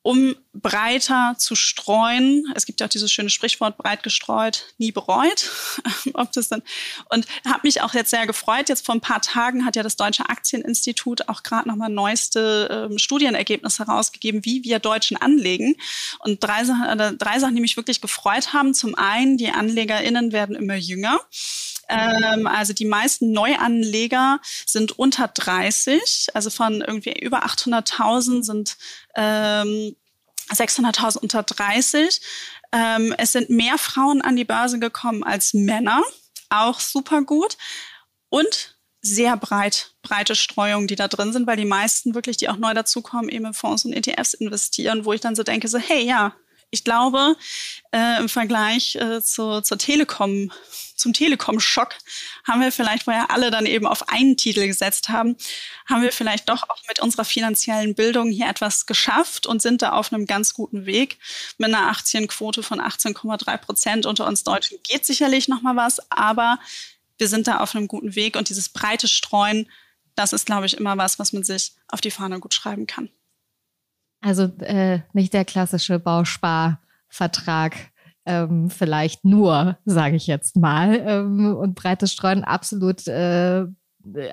um breiter zu streuen. Es gibt ja auch dieses schöne Sprichwort, breit gestreut, nie bereut. Ob das dann, und habe mich auch jetzt sehr gefreut. Jetzt vor ein paar Tagen hat ja das Deutsche Aktieninstitut auch gerade nochmal neueste ähm, Studienergebnisse herausgegeben, wie wir Deutschen anlegen. Und drei, äh, drei Sachen, die mich wirklich gefreut haben. Zum einen, die AnlegerInnen werden immer jünger. Ähm, also die meisten Neuanleger sind unter 30, also von irgendwie über 800.000 sind ähm, 600.000 unter 30. Ähm, es sind mehr Frauen an die Börse gekommen als Männer, auch super gut. Und sehr breit, breite Streuung, die da drin sind, weil die meisten wirklich, die auch neu dazukommen, eben in Fonds und ETFs investieren, wo ich dann so denke, so, hey, ja, ich glaube, äh, im Vergleich äh, zu, zur Telekom, zum Telekom-Schock haben wir vielleicht, wo ja alle dann eben auf einen Titel gesetzt haben, haben wir vielleicht doch auch mit unserer finanziellen Bildung hier etwas geschafft und sind da auf einem ganz guten Weg. Mit einer Aktienquote von 18,3 Prozent unter uns Deutschen geht sicherlich noch mal was, aber wir sind da auf einem guten Weg und dieses breite Streuen, das ist, glaube ich, immer was, was man sich auf die Fahne gut schreiben kann. Also äh, nicht der klassische Bausparvertrag, ähm, vielleicht nur, sage ich jetzt mal. Ähm, und breites Streuen absolut äh,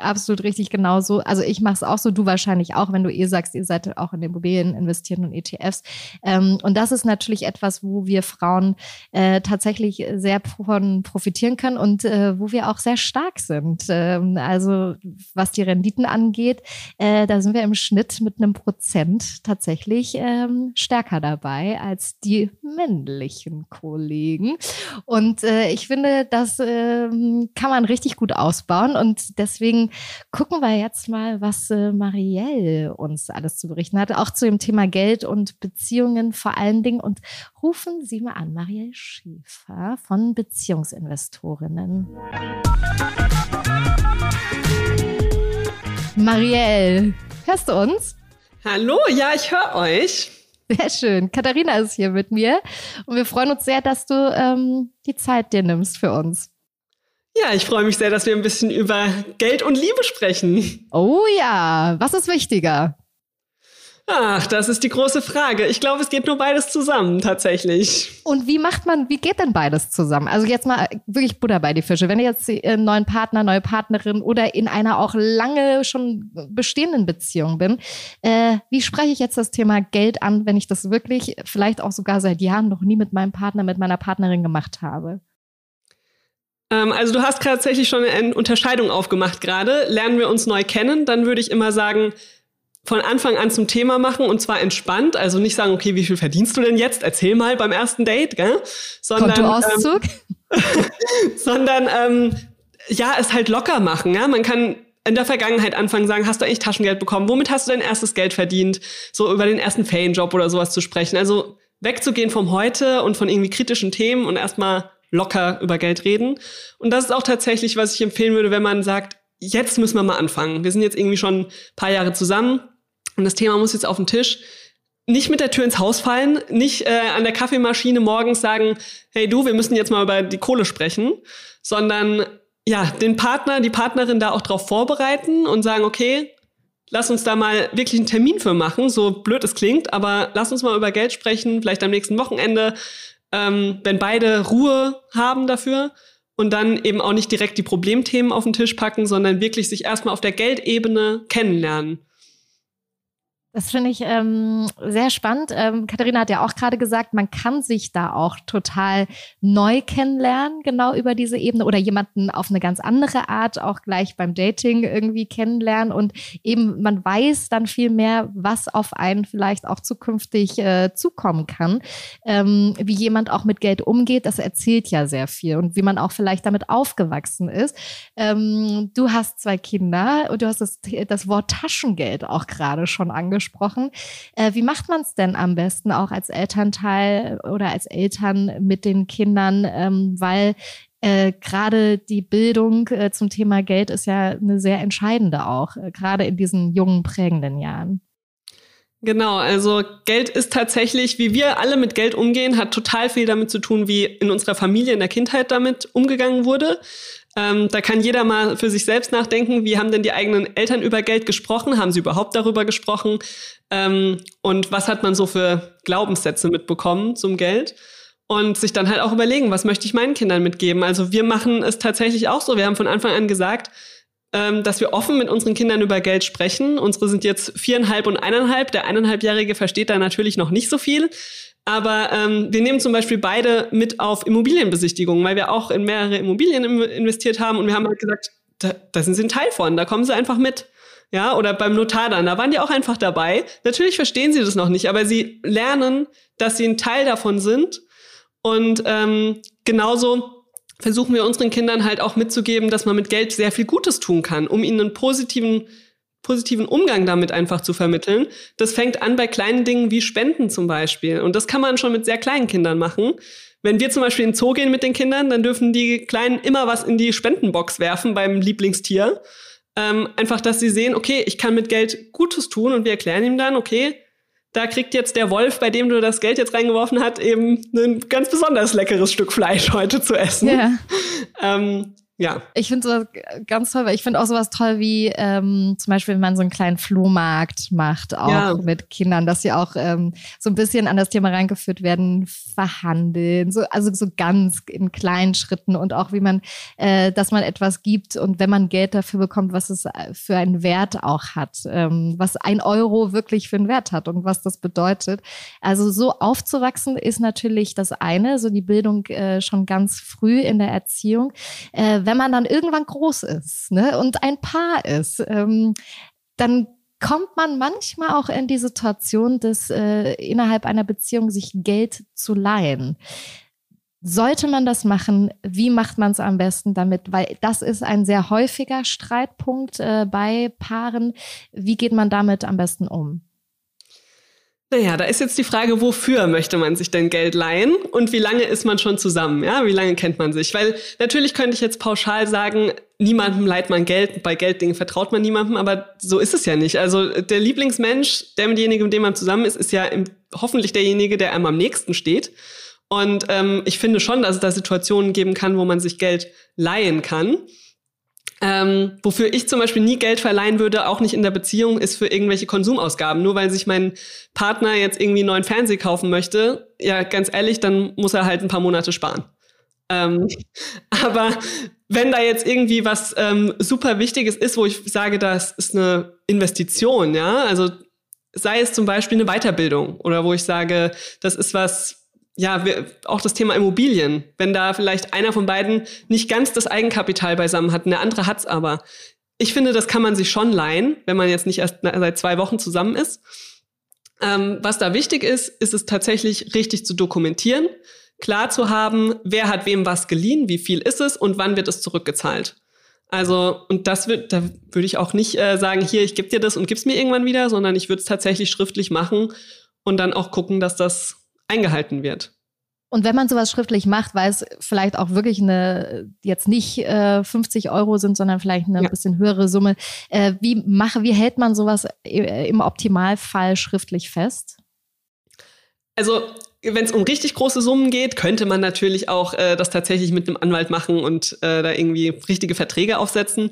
absolut richtig genauso. Also ich mache es auch so, du wahrscheinlich auch, wenn du eh sagst, ihr seid auch in Immobilien investieren und ETFs. Ähm, und das ist natürlich etwas, wo wir Frauen äh, tatsächlich sehr von profitieren können und äh, wo wir auch sehr stark sind. Ähm, also was die Renditen angeht, äh, da sind wir im Schnitt mit einem Prozent tatsächlich ähm, stärker dabei als die männlichen Kollegen. Und äh, ich finde, das ähm, kann man richtig gut ausbauen und deswegen deswegen gucken wir jetzt mal, was äh, Marielle uns alles zu berichten hat, auch zu dem Thema Geld und Beziehungen vor allen Dingen. Und rufen Sie mal an, Marielle Schäfer von Beziehungsinvestorinnen. Marielle, hörst du uns? Hallo, ja, ich höre euch. Sehr schön. Katharina ist hier mit mir und wir freuen uns sehr, dass du ähm, die Zeit dir nimmst für uns. Ja, ich freue mich sehr, dass wir ein bisschen über Geld und Liebe sprechen. Oh ja, was ist wichtiger? Ach, das ist die große Frage. Ich glaube, es geht nur beides zusammen, tatsächlich. Und wie macht man, wie geht denn beides zusammen? Also jetzt mal wirklich Butter bei die Fische. Wenn ihr jetzt einen neuen Partner, neue Partnerin oder in einer auch lange schon bestehenden Beziehung bin, äh, wie spreche ich jetzt das Thema Geld an, wenn ich das wirklich vielleicht auch sogar seit Jahren noch nie mit meinem Partner, mit meiner Partnerin gemacht habe? Ähm, also du hast tatsächlich schon eine Unterscheidung aufgemacht gerade. Lernen wir uns neu kennen, dann würde ich immer sagen, von Anfang an zum Thema machen und zwar entspannt. Also nicht sagen, okay, wie viel verdienst du denn jetzt? Erzähl mal beim ersten Date, gell? Sondern, Kontoauszug? Ähm, sondern ähm, ja, es halt locker machen. Ja? Man kann in der Vergangenheit anfangen, sagen, hast du eigentlich Taschengeld bekommen? Womit hast du dein erstes Geld verdient? So über den ersten Ferienjob oder sowas zu sprechen. Also wegzugehen vom Heute und von irgendwie kritischen Themen und erstmal locker über Geld reden. Und das ist auch tatsächlich, was ich empfehlen würde, wenn man sagt, jetzt müssen wir mal anfangen. Wir sind jetzt irgendwie schon ein paar Jahre zusammen und das Thema muss jetzt auf den Tisch. Nicht mit der Tür ins Haus fallen, nicht äh, an der Kaffeemaschine morgens sagen, hey du, wir müssen jetzt mal über die Kohle sprechen, sondern ja, den Partner, die Partnerin da auch drauf vorbereiten und sagen, okay, lass uns da mal wirklich einen Termin für machen, so blöd es klingt, aber lass uns mal über Geld sprechen, vielleicht am nächsten Wochenende ähm, wenn beide Ruhe haben dafür und dann eben auch nicht direkt die Problemthemen auf den Tisch packen, sondern wirklich sich erstmal auf der Geldebene kennenlernen. Das finde ich ähm, sehr spannend. Ähm, Katharina hat ja auch gerade gesagt, man kann sich da auch total neu kennenlernen, genau über diese Ebene oder jemanden auf eine ganz andere Art auch gleich beim Dating irgendwie kennenlernen und eben man weiß dann viel mehr, was auf einen vielleicht auch zukünftig äh, zukommen kann. Ähm, wie jemand auch mit Geld umgeht, das erzählt ja sehr viel und wie man auch vielleicht damit aufgewachsen ist. Ähm, du hast zwei Kinder und du hast das, das Wort Taschengeld auch gerade schon angesprochen gesprochen. Äh, wie macht man es denn am besten auch als Elternteil oder als Eltern mit den Kindern? Ähm, weil äh, gerade die Bildung äh, zum Thema Geld ist ja eine sehr entscheidende auch, äh, gerade in diesen jungen, prägenden Jahren. Genau, also Geld ist tatsächlich, wie wir alle mit Geld umgehen, hat total viel damit zu tun, wie in unserer Familie in der Kindheit damit umgegangen wurde. Ähm, da kann jeder mal für sich selbst nachdenken, wie haben denn die eigenen Eltern über Geld gesprochen? Haben sie überhaupt darüber gesprochen? Ähm, und was hat man so für Glaubenssätze mitbekommen zum Geld? Und sich dann halt auch überlegen, was möchte ich meinen Kindern mitgeben? Also wir machen es tatsächlich auch so. Wir haben von Anfang an gesagt, ähm, dass wir offen mit unseren Kindern über Geld sprechen. Unsere sind jetzt viereinhalb und eineinhalb. Der eineinhalbjährige versteht da natürlich noch nicht so viel. Aber ähm, wir nehmen zum Beispiel beide mit auf Immobilienbesichtigungen, weil wir auch in mehrere Immobilien investiert haben und wir haben halt gesagt, da, da sind sie ein Teil von, da kommen sie einfach mit. Ja, oder beim Notar dann, da waren die auch einfach dabei. Natürlich verstehen sie das noch nicht, aber sie lernen, dass sie ein Teil davon sind. Und ähm, genauso versuchen wir unseren Kindern halt auch mitzugeben, dass man mit Geld sehr viel Gutes tun kann, um ihnen einen positiven positiven Umgang damit einfach zu vermitteln. Das fängt an bei kleinen Dingen wie Spenden zum Beispiel. Und das kann man schon mit sehr kleinen Kindern machen. Wenn wir zum Beispiel in den Zoo gehen mit den Kindern, dann dürfen die Kleinen immer was in die Spendenbox werfen beim Lieblingstier. Ähm, einfach, dass sie sehen, okay, ich kann mit Geld Gutes tun und wir erklären ihm dann, okay, da kriegt jetzt der Wolf, bei dem du das Geld jetzt reingeworfen hast, eben ein ganz besonders leckeres Stück Fleisch heute zu essen. Ja. Ähm, ja. Ich finde sowas ganz toll, weil ich finde auch sowas toll wie ähm, zum Beispiel, wenn man so einen kleinen Flohmarkt macht, auch ja. mit Kindern, dass sie auch ähm, so ein bisschen an das Thema reingeführt werden, verhandeln, so, also so ganz in kleinen Schritten und auch wie man, äh, dass man etwas gibt und wenn man Geld dafür bekommt, was es für einen Wert auch hat, ähm, was ein Euro wirklich für einen Wert hat und was das bedeutet. Also so aufzuwachsen ist natürlich das eine, so die Bildung äh, schon ganz früh in der Erziehung. Äh, wenn man dann irgendwann groß ist ne, und ein Paar ist, ähm, dann kommt man manchmal auch in die Situation, dass äh, innerhalb einer Beziehung sich Geld zu leihen. Sollte man das machen? Wie macht man es am besten damit? Weil das ist ein sehr häufiger Streitpunkt äh, bei Paaren. Wie geht man damit am besten um? Naja, da ist jetzt die Frage, wofür möchte man sich denn Geld leihen und wie lange ist man schon zusammen? Ja, wie lange kennt man sich? Weil natürlich könnte ich jetzt pauschal sagen, niemandem leiht man Geld, bei Gelddingen vertraut man niemandem, aber so ist es ja nicht. Also der Lieblingsmensch, derjenige, mit dem man zusammen ist, ist ja im, hoffentlich derjenige, der einem am nächsten steht. Und ähm, ich finde schon, dass es da Situationen geben kann, wo man sich Geld leihen kann. Ähm, wofür ich zum Beispiel nie Geld verleihen würde, auch nicht in der Beziehung, ist für irgendwelche Konsumausgaben. Nur weil sich mein Partner jetzt irgendwie einen neuen Fernseher kaufen möchte, ja, ganz ehrlich, dann muss er halt ein paar Monate sparen. Ähm, aber wenn da jetzt irgendwie was ähm, super Wichtiges ist, wo ich sage, das ist eine Investition, ja, also sei es zum Beispiel eine Weiterbildung oder wo ich sage, das ist was, ja, wir, auch das Thema Immobilien. Wenn da vielleicht einer von beiden nicht ganz das Eigenkapital beisammen hat, der andere hat's aber. Ich finde, das kann man sich schon leihen, wenn man jetzt nicht erst seit zwei Wochen zusammen ist. Ähm, was da wichtig ist, ist es tatsächlich richtig zu dokumentieren, klar zu haben, wer hat wem was geliehen, wie viel ist es und wann wird es zurückgezahlt. Also, und das wird, da würde ich auch nicht äh, sagen, hier, ich gebe dir das und gib's mir irgendwann wieder, sondern ich würde es tatsächlich schriftlich machen und dann auch gucken, dass das eingehalten wird. Und wenn man sowas schriftlich macht, weil es vielleicht auch wirklich eine, jetzt nicht äh, 50 Euro sind, sondern vielleicht eine ja. bisschen höhere Summe, äh, wie mache, wie hält man sowas äh, im Optimalfall schriftlich fest? Also wenn es um richtig große Summen geht, könnte man natürlich auch äh, das tatsächlich mit einem Anwalt machen und äh, da irgendwie richtige Verträge aufsetzen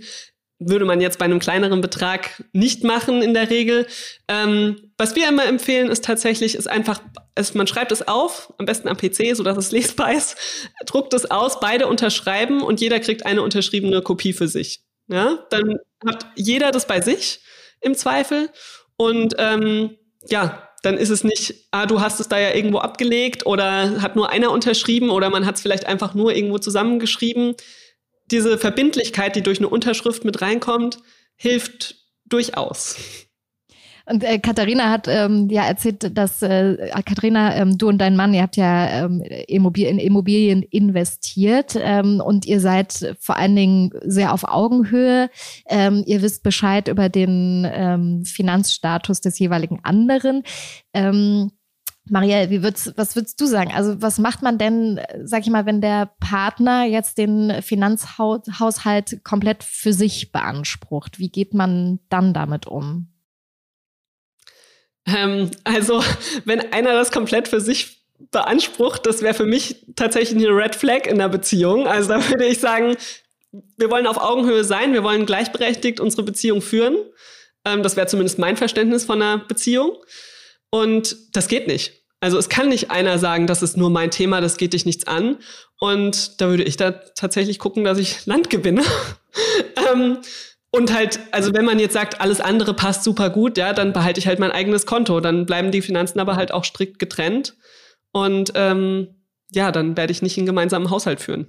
würde man jetzt bei einem kleineren Betrag nicht machen in der Regel. Ähm, was wir immer empfehlen, ist tatsächlich, ist einfach, ist, man schreibt es auf, am besten am PC, so dass es lesbar ist, druckt es aus, beide unterschreiben und jeder kriegt eine unterschriebene Kopie für sich. Ja, dann hat jeder das bei sich im Zweifel und ähm, ja, dann ist es nicht, ah, du hast es da ja irgendwo abgelegt oder hat nur einer unterschrieben oder man hat es vielleicht einfach nur irgendwo zusammengeschrieben diese Verbindlichkeit, die durch eine Unterschrift mit reinkommt, hilft durchaus. Und äh, Katharina hat ähm, ja erzählt, dass äh, Katharina, ähm, du und dein Mann, ihr habt ja ähm, Immobilien, in Immobilien investiert ähm, und ihr seid vor allen Dingen sehr auf Augenhöhe. Ähm, ihr wisst Bescheid über den ähm, Finanzstatus des jeweiligen anderen. Ähm, Marielle, wie würdest, was würdest du sagen? Also was macht man denn, sag ich mal, wenn der Partner jetzt den Finanzhaushalt komplett für sich beansprucht? Wie geht man dann damit um? Ähm, also, wenn einer das komplett für sich beansprucht, das wäre für mich tatsächlich eine Red Flag in der Beziehung. Also da würde ich sagen, wir wollen auf Augenhöhe sein, wir wollen gleichberechtigt unsere Beziehung führen. Ähm, das wäre zumindest mein Verständnis von einer Beziehung. Und das geht nicht. Also es kann nicht einer sagen, das ist nur mein Thema, das geht dich nichts an. Und da würde ich da tatsächlich gucken, dass ich Land gewinne. ähm, und halt, also wenn man jetzt sagt, alles andere passt super gut, ja, dann behalte ich halt mein eigenes Konto. Dann bleiben die Finanzen aber halt auch strikt getrennt. Und ähm, ja, dann werde ich nicht einen gemeinsamen Haushalt führen.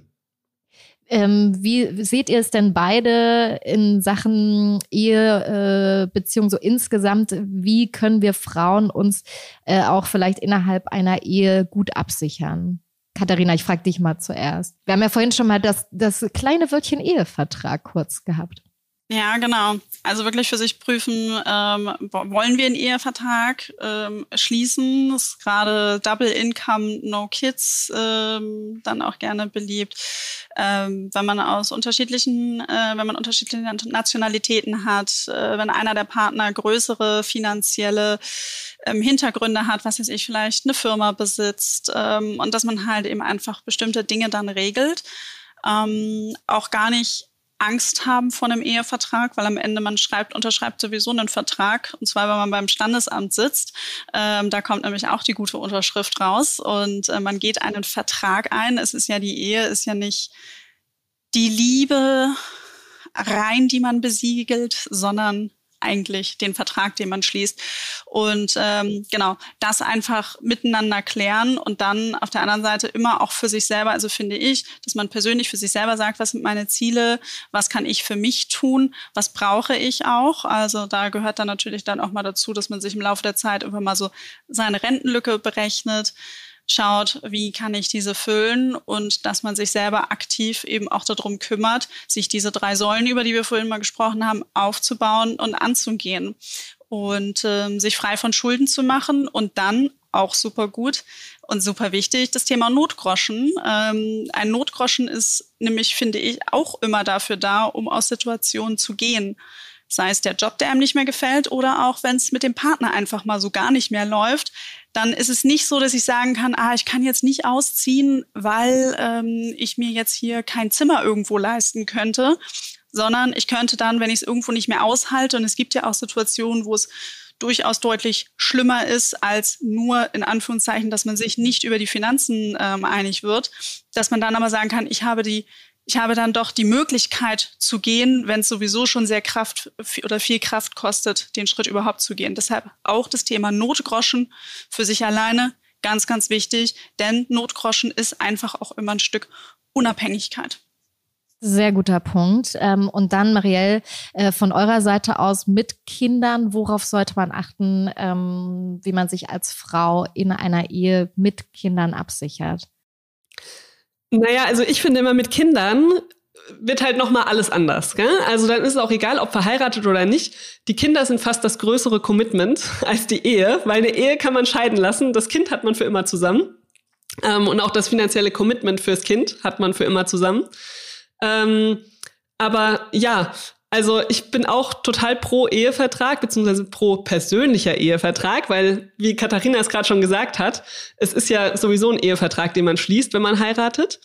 Ähm, wie seht ihr es denn beide in Sachen Ehe, äh, Beziehung so insgesamt? Wie können wir Frauen uns äh, auch vielleicht innerhalb einer Ehe gut absichern? Katharina, ich frage dich mal zuerst. Wir haben ja vorhin schon mal das, das kleine Wörtchen Ehevertrag kurz gehabt. Ja, genau. Also wirklich für sich prüfen, ähm, wollen wir einen Ehevertrag ähm, schließen? Das ist gerade Double Income, No Kids ähm, dann auch gerne beliebt. Ähm, wenn man aus unterschiedlichen, äh, wenn man unterschiedliche Nationalitäten hat, äh, wenn einer der Partner größere finanzielle ähm, Hintergründe hat, was weiß ich, vielleicht eine Firma besitzt ähm, und dass man halt eben einfach bestimmte Dinge dann regelt. Ähm, auch gar nicht Angst haben vor einem Ehevertrag, weil am Ende man schreibt, unterschreibt sowieso einen Vertrag, und zwar wenn man beim Standesamt sitzt. Ähm, da kommt nämlich auch die gute Unterschrift raus und äh, man geht einen Vertrag ein. Es ist ja die Ehe, ist ja nicht die Liebe rein, die man besiegelt, sondern eigentlich den Vertrag, den man schließt. Und ähm, genau, das einfach miteinander klären und dann auf der anderen Seite immer auch für sich selber, also finde ich, dass man persönlich für sich selber sagt, was sind meine Ziele, was kann ich für mich tun, was brauche ich auch. Also da gehört dann natürlich dann auch mal dazu, dass man sich im Laufe der Zeit immer mal so seine Rentenlücke berechnet schaut, wie kann ich diese füllen und dass man sich selber aktiv eben auch darum kümmert, sich diese drei Säulen, über die wir vorhin mal gesprochen haben, aufzubauen und anzugehen und ähm, sich frei von Schulden zu machen und dann auch super gut und super wichtig, das Thema Notgroschen. Ähm, ein Notgroschen ist nämlich, finde ich, auch immer dafür da, um aus Situationen zu gehen. Sei es der Job, der einem nicht mehr gefällt oder auch wenn es mit dem Partner einfach mal so gar nicht mehr läuft, dann ist es nicht so, dass ich sagen kann, ah, ich kann jetzt nicht ausziehen, weil ähm, ich mir jetzt hier kein Zimmer irgendwo leisten könnte, sondern ich könnte dann, wenn ich es irgendwo nicht mehr aushalte, und es gibt ja auch Situationen, wo es durchaus deutlich schlimmer ist als nur in Anführungszeichen, dass man sich nicht über die Finanzen ähm, einig wird, dass man dann aber sagen kann, ich habe die ich habe dann doch die Möglichkeit zu gehen, wenn es sowieso schon sehr Kraft oder viel Kraft kostet, den Schritt überhaupt zu gehen. Deshalb auch das Thema Notgroschen für sich alleine ganz, ganz wichtig, denn Notgroschen ist einfach auch immer ein Stück Unabhängigkeit. Sehr guter Punkt. Ähm, und dann, Marielle, äh, von eurer Seite aus mit Kindern, worauf sollte man achten, ähm, wie man sich als Frau in einer Ehe mit Kindern absichert? Naja, also ich finde immer mit Kindern wird halt noch mal alles anders. Gell? Also dann ist es auch egal, ob verheiratet oder nicht. Die Kinder sind fast das größere Commitment als die Ehe, weil eine Ehe kann man scheiden lassen. Das Kind hat man für immer zusammen. Ähm, und auch das finanzielle Commitment fürs Kind hat man für immer zusammen. Ähm, aber ja, also ich bin auch total pro Ehevertrag, beziehungsweise pro persönlicher Ehevertrag, weil, wie Katharina es gerade schon gesagt hat, es ist ja sowieso ein Ehevertrag, den man schließt, wenn man heiratet.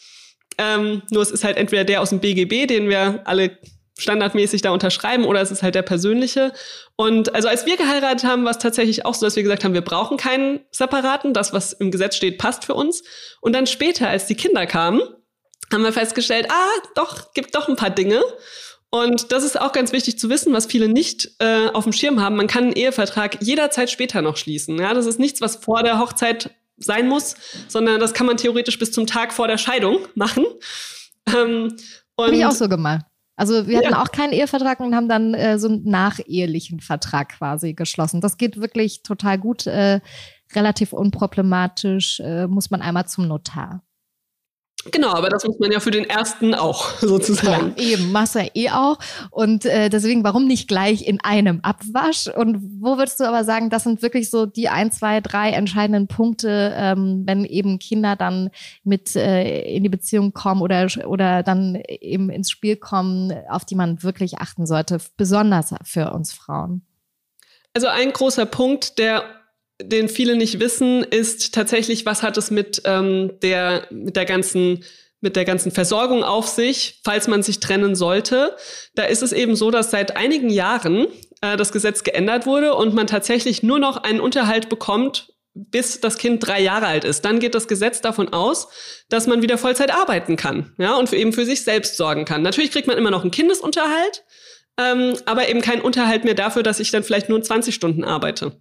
Ähm, nur es ist halt entweder der aus dem BGB, den wir alle standardmäßig da unterschreiben, oder es ist halt der persönliche. Und also als wir geheiratet haben, war es tatsächlich auch so, dass wir gesagt haben, wir brauchen keinen separaten. Das, was im Gesetz steht, passt für uns. Und dann später, als die Kinder kamen, haben wir festgestellt, ah, doch, gibt doch ein paar Dinge. Und das ist auch ganz wichtig zu wissen, was viele nicht äh, auf dem Schirm haben. Man kann einen Ehevertrag jederzeit später noch schließen. Ja, das ist nichts, was vor der Hochzeit sein muss, sondern das kann man theoretisch bis zum Tag vor der Scheidung machen. Ähm, Habe ich auch so gemacht. Also wir hatten auch keinen Ehevertrag und haben dann äh, so einen nachehelichen Vertrag quasi geschlossen. Das geht wirklich total gut, äh, relativ unproblematisch, äh, muss man einmal zum Notar. Genau, aber das muss man ja für den ersten auch sozusagen. Ja, eben, ja eh auch. Und äh, deswegen, warum nicht gleich in einem Abwasch? Und wo würdest du aber sagen, das sind wirklich so die ein, zwei, drei entscheidenden Punkte, ähm, wenn eben Kinder dann mit äh, in die Beziehung kommen oder, oder dann eben ins Spiel kommen, auf die man wirklich achten sollte, besonders für uns Frauen? Also ein großer Punkt, der den viele nicht wissen, ist tatsächlich, was hat es mit ähm, der mit der ganzen mit der ganzen Versorgung auf sich, falls man sich trennen sollte. Da ist es eben so, dass seit einigen Jahren äh, das Gesetz geändert wurde und man tatsächlich nur noch einen Unterhalt bekommt, bis das Kind drei Jahre alt ist. Dann geht das Gesetz davon aus, dass man wieder Vollzeit arbeiten kann, ja, und für eben für sich selbst sorgen kann. Natürlich kriegt man immer noch einen Kindesunterhalt, ähm, aber eben keinen Unterhalt mehr dafür, dass ich dann vielleicht nur 20 Stunden arbeite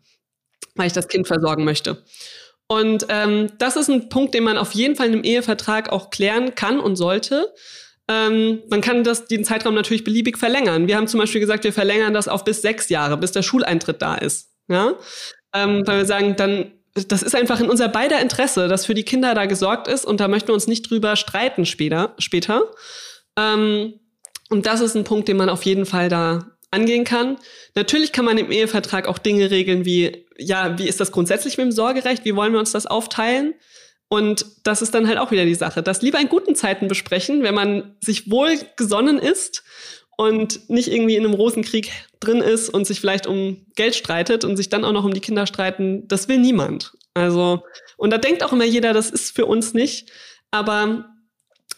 weil ich das Kind versorgen möchte. Und ähm, das ist ein Punkt, den man auf jeden Fall in einem Ehevertrag auch klären kann und sollte. Ähm, man kann das, den Zeitraum natürlich beliebig verlängern. Wir haben zum Beispiel gesagt, wir verlängern das auf bis sechs Jahre, bis der Schuleintritt da ist. Ja? Ähm, weil wir sagen, dann, das ist einfach in unser beider Interesse, dass für die Kinder da gesorgt ist und da möchten wir uns nicht drüber streiten später. später. Ähm, und das ist ein Punkt, den man auf jeden Fall da angehen kann. Natürlich kann man im Ehevertrag auch Dinge regeln wie, ja, wie ist das grundsätzlich mit dem Sorgerecht? Wie wollen wir uns das aufteilen? Und das ist dann halt auch wieder die Sache. Das lieber in guten Zeiten besprechen, wenn man sich wohl gesonnen ist und nicht irgendwie in einem Rosenkrieg drin ist und sich vielleicht um Geld streitet und sich dann auch noch um die Kinder streiten. Das will niemand. Also, und da denkt auch immer jeder, das ist für uns nicht. Aber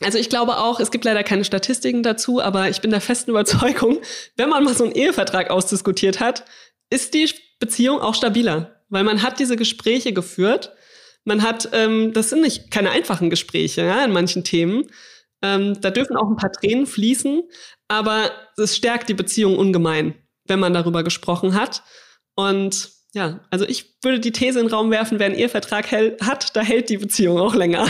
also ich glaube auch, es gibt leider keine Statistiken dazu, aber ich bin der festen Überzeugung, wenn man mal so einen Ehevertrag ausdiskutiert hat, ist die Beziehung auch stabiler, weil man hat diese Gespräche geführt. Man hat, ähm, das sind nicht keine einfachen Gespräche ja, in manchen Themen. Ähm, da dürfen auch ein paar Tränen fließen, aber es stärkt die Beziehung ungemein, wenn man darüber gesprochen hat. Und ja, also ich würde die These in den Raum werfen, wer einen Ehevertrag hat, da hält die Beziehung auch länger.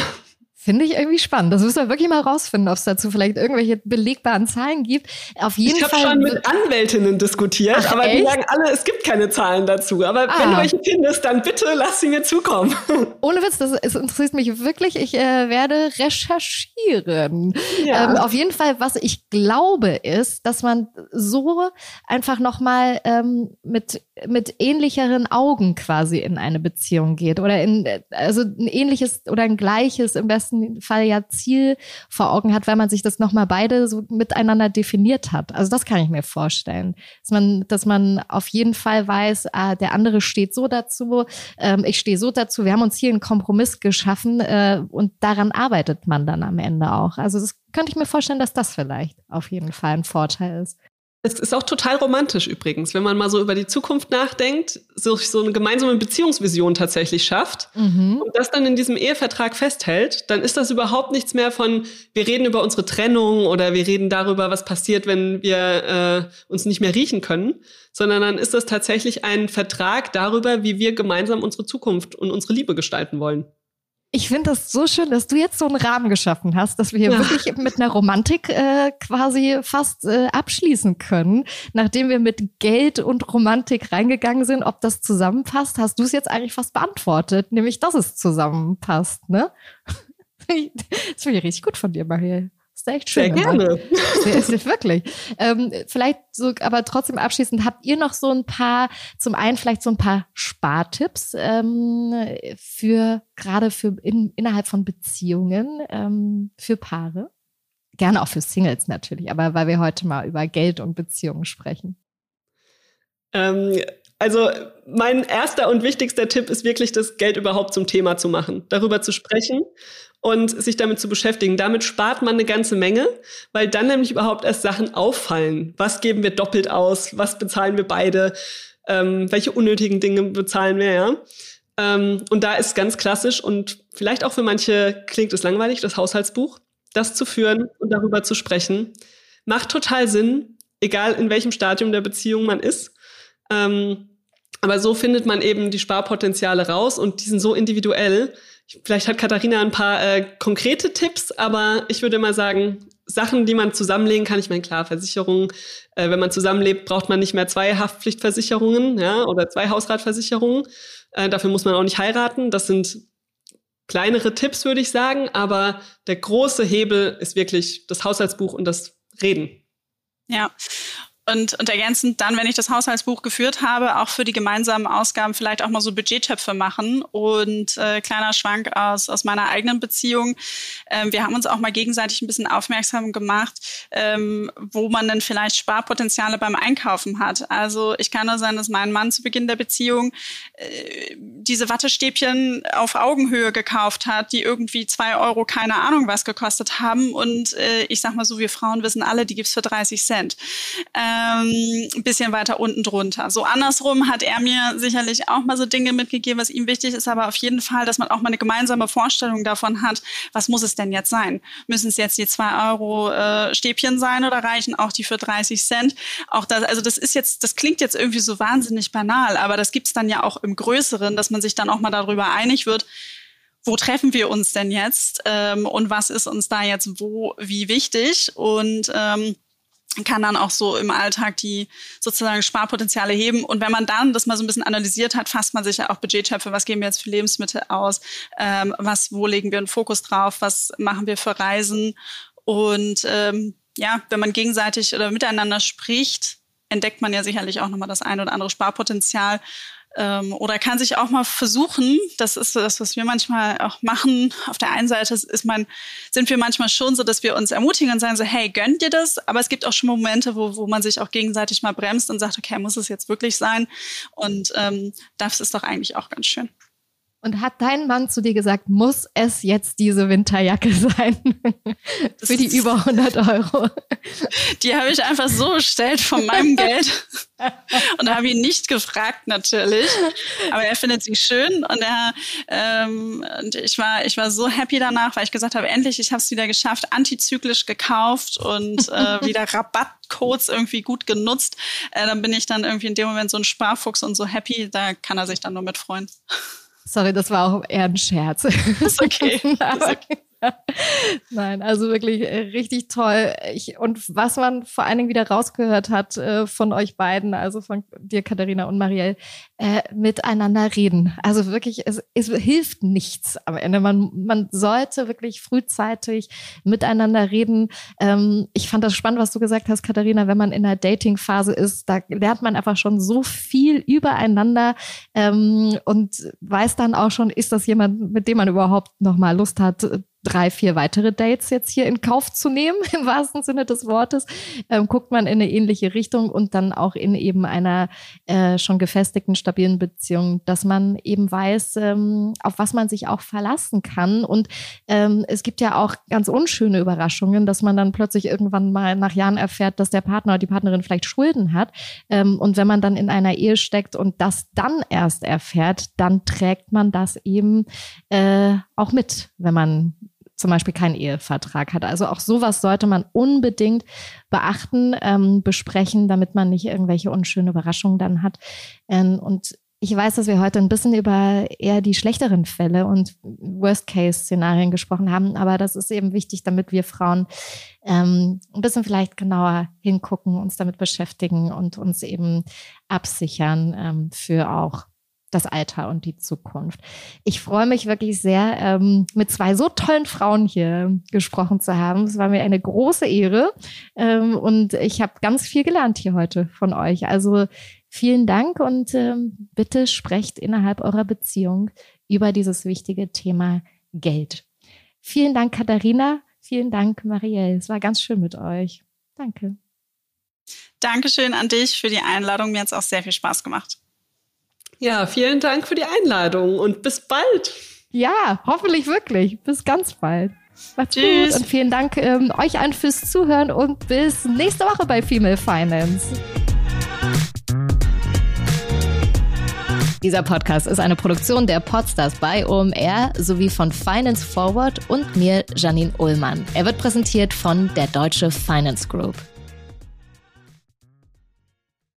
Finde ich irgendwie spannend. Das müssen wir wirklich mal rausfinden, ob es dazu vielleicht irgendwelche belegbaren Zahlen gibt. Auf jeden ich Fall. Ich habe schon mit Anwältinnen diskutiert, Ach, aber echt? die sagen alle, es gibt keine Zahlen dazu. Aber ah. wenn du welche findest, dann bitte lass sie mir zukommen. Ohne Witz, das, das interessiert mich wirklich. Ich äh, werde recherchieren. Ja. Ähm, auf jeden Fall, was ich glaube, ist, dass man so einfach nochmal ähm, mit mit ähnlicheren Augen quasi in eine Beziehung geht oder in also ein ähnliches oder ein gleiches im besten Fall ja Ziel vor Augen hat, weil man sich das nochmal beide so miteinander definiert hat. Also das kann ich mir vorstellen. Dass man, dass man auf jeden Fall weiß, ah, der andere steht so dazu, ähm, ich stehe so dazu, wir haben uns hier einen Kompromiss geschaffen äh, und daran arbeitet man dann am Ende auch. Also das könnte ich mir vorstellen, dass das vielleicht auf jeden Fall ein Vorteil ist. Es ist auch total romantisch übrigens, wenn man mal so über die Zukunft nachdenkt, sich so eine gemeinsame Beziehungsvision tatsächlich schafft mhm. und das dann in diesem Ehevertrag festhält, dann ist das überhaupt nichts mehr von, wir reden über unsere Trennung oder wir reden darüber, was passiert, wenn wir äh, uns nicht mehr riechen können, sondern dann ist das tatsächlich ein Vertrag darüber, wie wir gemeinsam unsere Zukunft und unsere Liebe gestalten wollen. Ich finde das so schön, dass du jetzt so einen Rahmen geschaffen hast, dass wir hier ja. wirklich mit einer Romantik äh, quasi fast äh, abschließen können. Nachdem wir mit Geld und Romantik reingegangen sind, ob das zusammenpasst, hast du es jetzt eigentlich fast beantwortet, nämlich dass es zusammenpasst, ne? Das finde ich richtig gut von dir, Marie ist echt schön. Sehr gerne. Sehr, sehr, wirklich. Ähm, vielleicht so, aber trotzdem abschließend, habt ihr noch so ein paar, zum einen vielleicht so ein paar Spartipps ähm, für, gerade für in, innerhalb von Beziehungen, ähm, für Paare? Gerne auch für Singles natürlich, aber weil wir heute mal über Geld und Beziehungen sprechen. Ähm, also mein erster und wichtigster Tipp ist wirklich, das Geld überhaupt zum Thema zu machen, darüber zu sprechen und sich damit zu beschäftigen. Damit spart man eine ganze Menge, weil dann nämlich überhaupt erst Sachen auffallen. Was geben wir doppelt aus? Was bezahlen wir beide? Ähm, welche unnötigen Dinge bezahlen wir, ja? Ähm, und da ist ganz klassisch und vielleicht auch für manche klingt es langweilig, das Haushaltsbuch, das zu führen und darüber zu sprechen, macht total Sinn, egal in welchem Stadium der Beziehung man ist. Ähm, aber so findet man eben die Sparpotenziale raus und die sind so individuell, Vielleicht hat Katharina ein paar äh, konkrete Tipps, aber ich würde mal sagen, Sachen, die man zusammenlegen kann. Ich meine, klar, Versicherungen, äh, wenn man zusammenlebt, braucht man nicht mehr zwei Haftpflichtversicherungen ja, oder zwei Hausratversicherungen. Äh, dafür muss man auch nicht heiraten. Das sind kleinere Tipps, würde ich sagen. Aber der große Hebel ist wirklich das Haushaltsbuch und das Reden. Ja, und, und ergänzend dann, wenn ich das Haushaltsbuch geführt habe, auch für die gemeinsamen Ausgaben vielleicht auch mal so Budgettöpfe machen. Und äh, kleiner Schwank aus, aus meiner eigenen Beziehung. Ähm, wir haben uns auch mal gegenseitig ein bisschen aufmerksam gemacht, ähm, wo man denn vielleicht Sparpotenziale beim Einkaufen hat. Also ich kann nur sein, dass mein Mann zu Beginn der Beziehung äh, diese Wattestäbchen auf Augenhöhe gekauft hat, die irgendwie zwei Euro keine Ahnung was gekostet haben. Und äh, ich sag mal so, wir Frauen wissen alle, die gibt's für 30 Cent. Ähm, ähm, ein bisschen weiter unten drunter. So andersrum hat er mir sicherlich auch mal so Dinge mitgegeben, was ihm wichtig ist, aber auf jeden Fall, dass man auch mal eine gemeinsame Vorstellung davon hat, was muss es denn jetzt sein? Müssen es jetzt die zwei Euro äh, Stäbchen sein oder reichen auch die für 30 Cent? Auch das, also das ist jetzt, das klingt jetzt irgendwie so wahnsinnig banal, aber das gibt's dann ja auch im Größeren, dass man sich dann auch mal darüber einig wird, wo treffen wir uns denn jetzt ähm, und was ist uns da jetzt wo wie wichtig und ähm, kann dann auch so im Alltag die sozusagen Sparpotenziale heben. Und wenn man dann das mal so ein bisschen analysiert hat, fasst man sich ja auch Budgettöpfe. Was geben wir jetzt für Lebensmittel aus? Ähm, was, wo legen wir einen Fokus drauf? Was machen wir für Reisen? Und ähm, ja, wenn man gegenseitig oder miteinander spricht, entdeckt man ja sicherlich auch nochmal das ein oder andere Sparpotenzial ähm, oder kann sich auch mal versuchen, das ist das, was wir manchmal auch machen. Auf der einen Seite ist man, sind wir manchmal schon so, dass wir uns ermutigen und sagen so, hey, gönnt dir das? Aber es gibt auch schon Momente, wo, wo man sich auch gegenseitig mal bremst und sagt, okay, muss es jetzt wirklich sein? Und ähm, das ist doch eigentlich auch ganz schön. Und hat dein Mann zu dir gesagt, muss es jetzt diese Winterjacke sein? Für die über 100 Euro. Die habe ich einfach so bestellt von meinem Geld und habe ihn nicht gefragt natürlich. Aber er findet sie schön und er ähm, und ich war ich war so happy danach, weil ich gesagt habe, endlich, ich habe es wieder geschafft, antizyklisch gekauft und äh, wieder Rabattcodes irgendwie gut genutzt. Äh, dann bin ich dann irgendwie in dem Moment so ein Sparfuchs und so happy, da kann er sich dann nur mit freuen. Sorry, das war auch eher ein Scherz. Ist okay. okay. Nein, also wirklich äh, richtig toll. Ich, und was man vor allen Dingen wieder rausgehört hat äh, von euch beiden, also von dir, Katharina und Marielle, äh, miteinander reden. Also wirklich, es, es hilft nichts am Ende. Man, man sollte wirklich frühzeitig miteinander reden. Ähm, ich fand das spannend, was du gesagt hast, Katharina, wenn man in der Dating-Phase ist, da lernt man einfach schon so viel übereinander ähm, und weiß dann auch schon, ist das jemand, mit dem man überhaupt noch mal Lust hat, drei, vier weitere Dates jetzt hier in Kauf zu nehmen, im wahrsten Sinne des Wortes, ähm, guckt man in eine ähnliche Richtung und dann auch in eben einer äh, schon gefestigten, stabilen Beziehung, dass man eben weiß, ähm, auf was man sich auch verlassen kann. Und ähm, es gibt ja auch ganz unschöne Überraschungen, dass man dann plötzlich irgendwann mal nach Jahren erfährt, dass der Partner oder die Partnerin vielleicht Schulden hat. Ähm, und wenn man dann in einer Ehe steckt und das dann erst erfährt, dann trägt man das eben äh, auch mit, wenn man zum Beispiel keinen Ehevertrag hat. Also auch sowas sollte man unbedingt beachten, ähm, besprechen, damit man nicht irgendwelche unschöne Überraschungen dann hat. Ähm, und ich weiß, dass wir heute ein bisschen über eher die schlechteren Fälle und Worst-Case-Szenarien gesprochen haben, aber das ist eben wichtig, damit wir Frauen ähm, ein bisschen vielleicht genauer hingucken, uns damit beschäftigen und uns eben absichern ähm, für auch das Alter und die Zukunft. Ich freue mich wirklich sehr, ähm, mit zwei so tollen Frauen hier gesprochen zu haben. Es war mir eine große Ehre ähm, und ich habe ganz viel gelernt hier heute von euch. Also vielen Dank und ähm, bitte sprecht innerhalb eurer Beziehung über dieses wichtige Thema Geld. Vielen Dank, Katharina. Vielen Dank, Marielle. Es war ganz schön mit euch. Danke. Dankeschön an dich für die Einladung. Mir hat es auch sehr viel Spaß gemacht. Ja, vielen Dank für die Einladung und bis bald. Ja, hoffentlich wirklich. Bis ganz bald. Macht's Tschüss. gut und vielen Dank ähm, euch allen fürs Zuhören und bis nächste Woche bei Female Finance. Dieser Podcast ist eine Produktion der Podstars bei OMR sowie von Finance Forward und mir, Janine Ullmann. Er wird präsentiert von der Deutsche Finance Group.